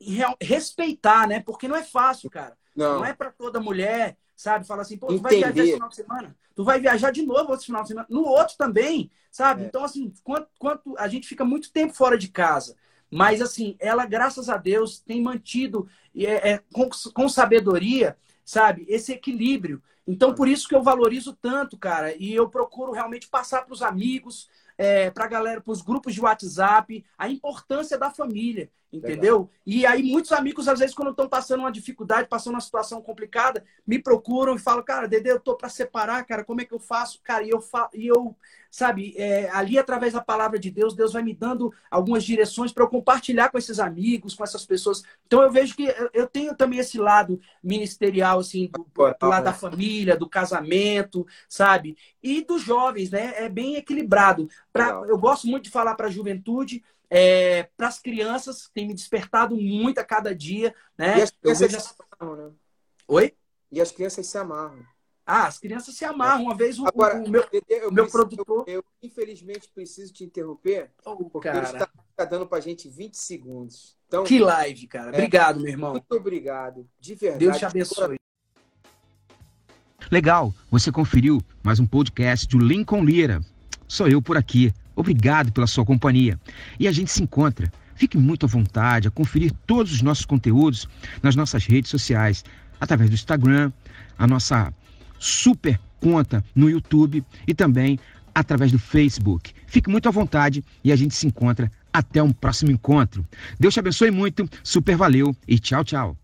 em, respeitar, né? Porque não é fácil, cara. Não, não é para toda mulher sabe? Fala assim, pô, tu vai viajar esse final de semana? Tu vai viajar de novo outro final de semana. No outro também, sabe? É. Então, assim, quanto, quanto a gente fica muito tempo fora de casa, Mas, assim, ela, graças a Deus, tem mantido é, é, com, com sabedoria, sabe, esse equilíbrio. Então, por isso que eu valorizo tanto, cara, e eu procuro realmente passar para os amigos, é, para a galera, para os grupos de WhatsApp, a importância da família, entendeu? Legal. E aí muitos amigos, às vezes, quando estão passando uma dificuldade, passando uma situação complicada, me procuram e falam, cara, Dede, eu tô para separar, cara, como é que eu faço? Cara, e eu, fa... e eu sabe, é, ali através da palavra de Deus, Deus vai me dando algumas direções para eu compartilhar com esses amigos, com essas pessoas. Então eu vejo que eu tenho também esse lado ministerial, assim, do, do lado da família, do casamento, sabe? E dos jovens, né? É bem equilibrado. Pra, eu gosto muito de falar para a juventude, é, para as crianças, tem me despertado muito a cada dia, né? E as crianças vejo... se amarram, né? Oi? E as crianças se amarram. Ah, as crianças se amarram. Uma vez o, Agora, o meu, eu, meu preciso, produtor. Eu, eu, infelizmente preciso te interromper, oh, porque cara. está tá dando pra gente 20 segundos. Então, que live, cara. Obrigado, é, meu irmão. Muito obrigado. De verdade. Deus te abençoe. Legal, você conferiu mais um podcast do Lincoln Lira. Sou eu por aqui. Obrigado pela sua companhia. E a gente se encontra. Fique muito à vontade a conferir todos os nossos conteúdos nas nossas redes sociais, através do Instagram, a nossa super conta no YouTube e também através do Facebook. Fique muito à vontade e a gente se encontra até um próximo encontro. Deus te abençoe muito, super valeu e tchau, tchau.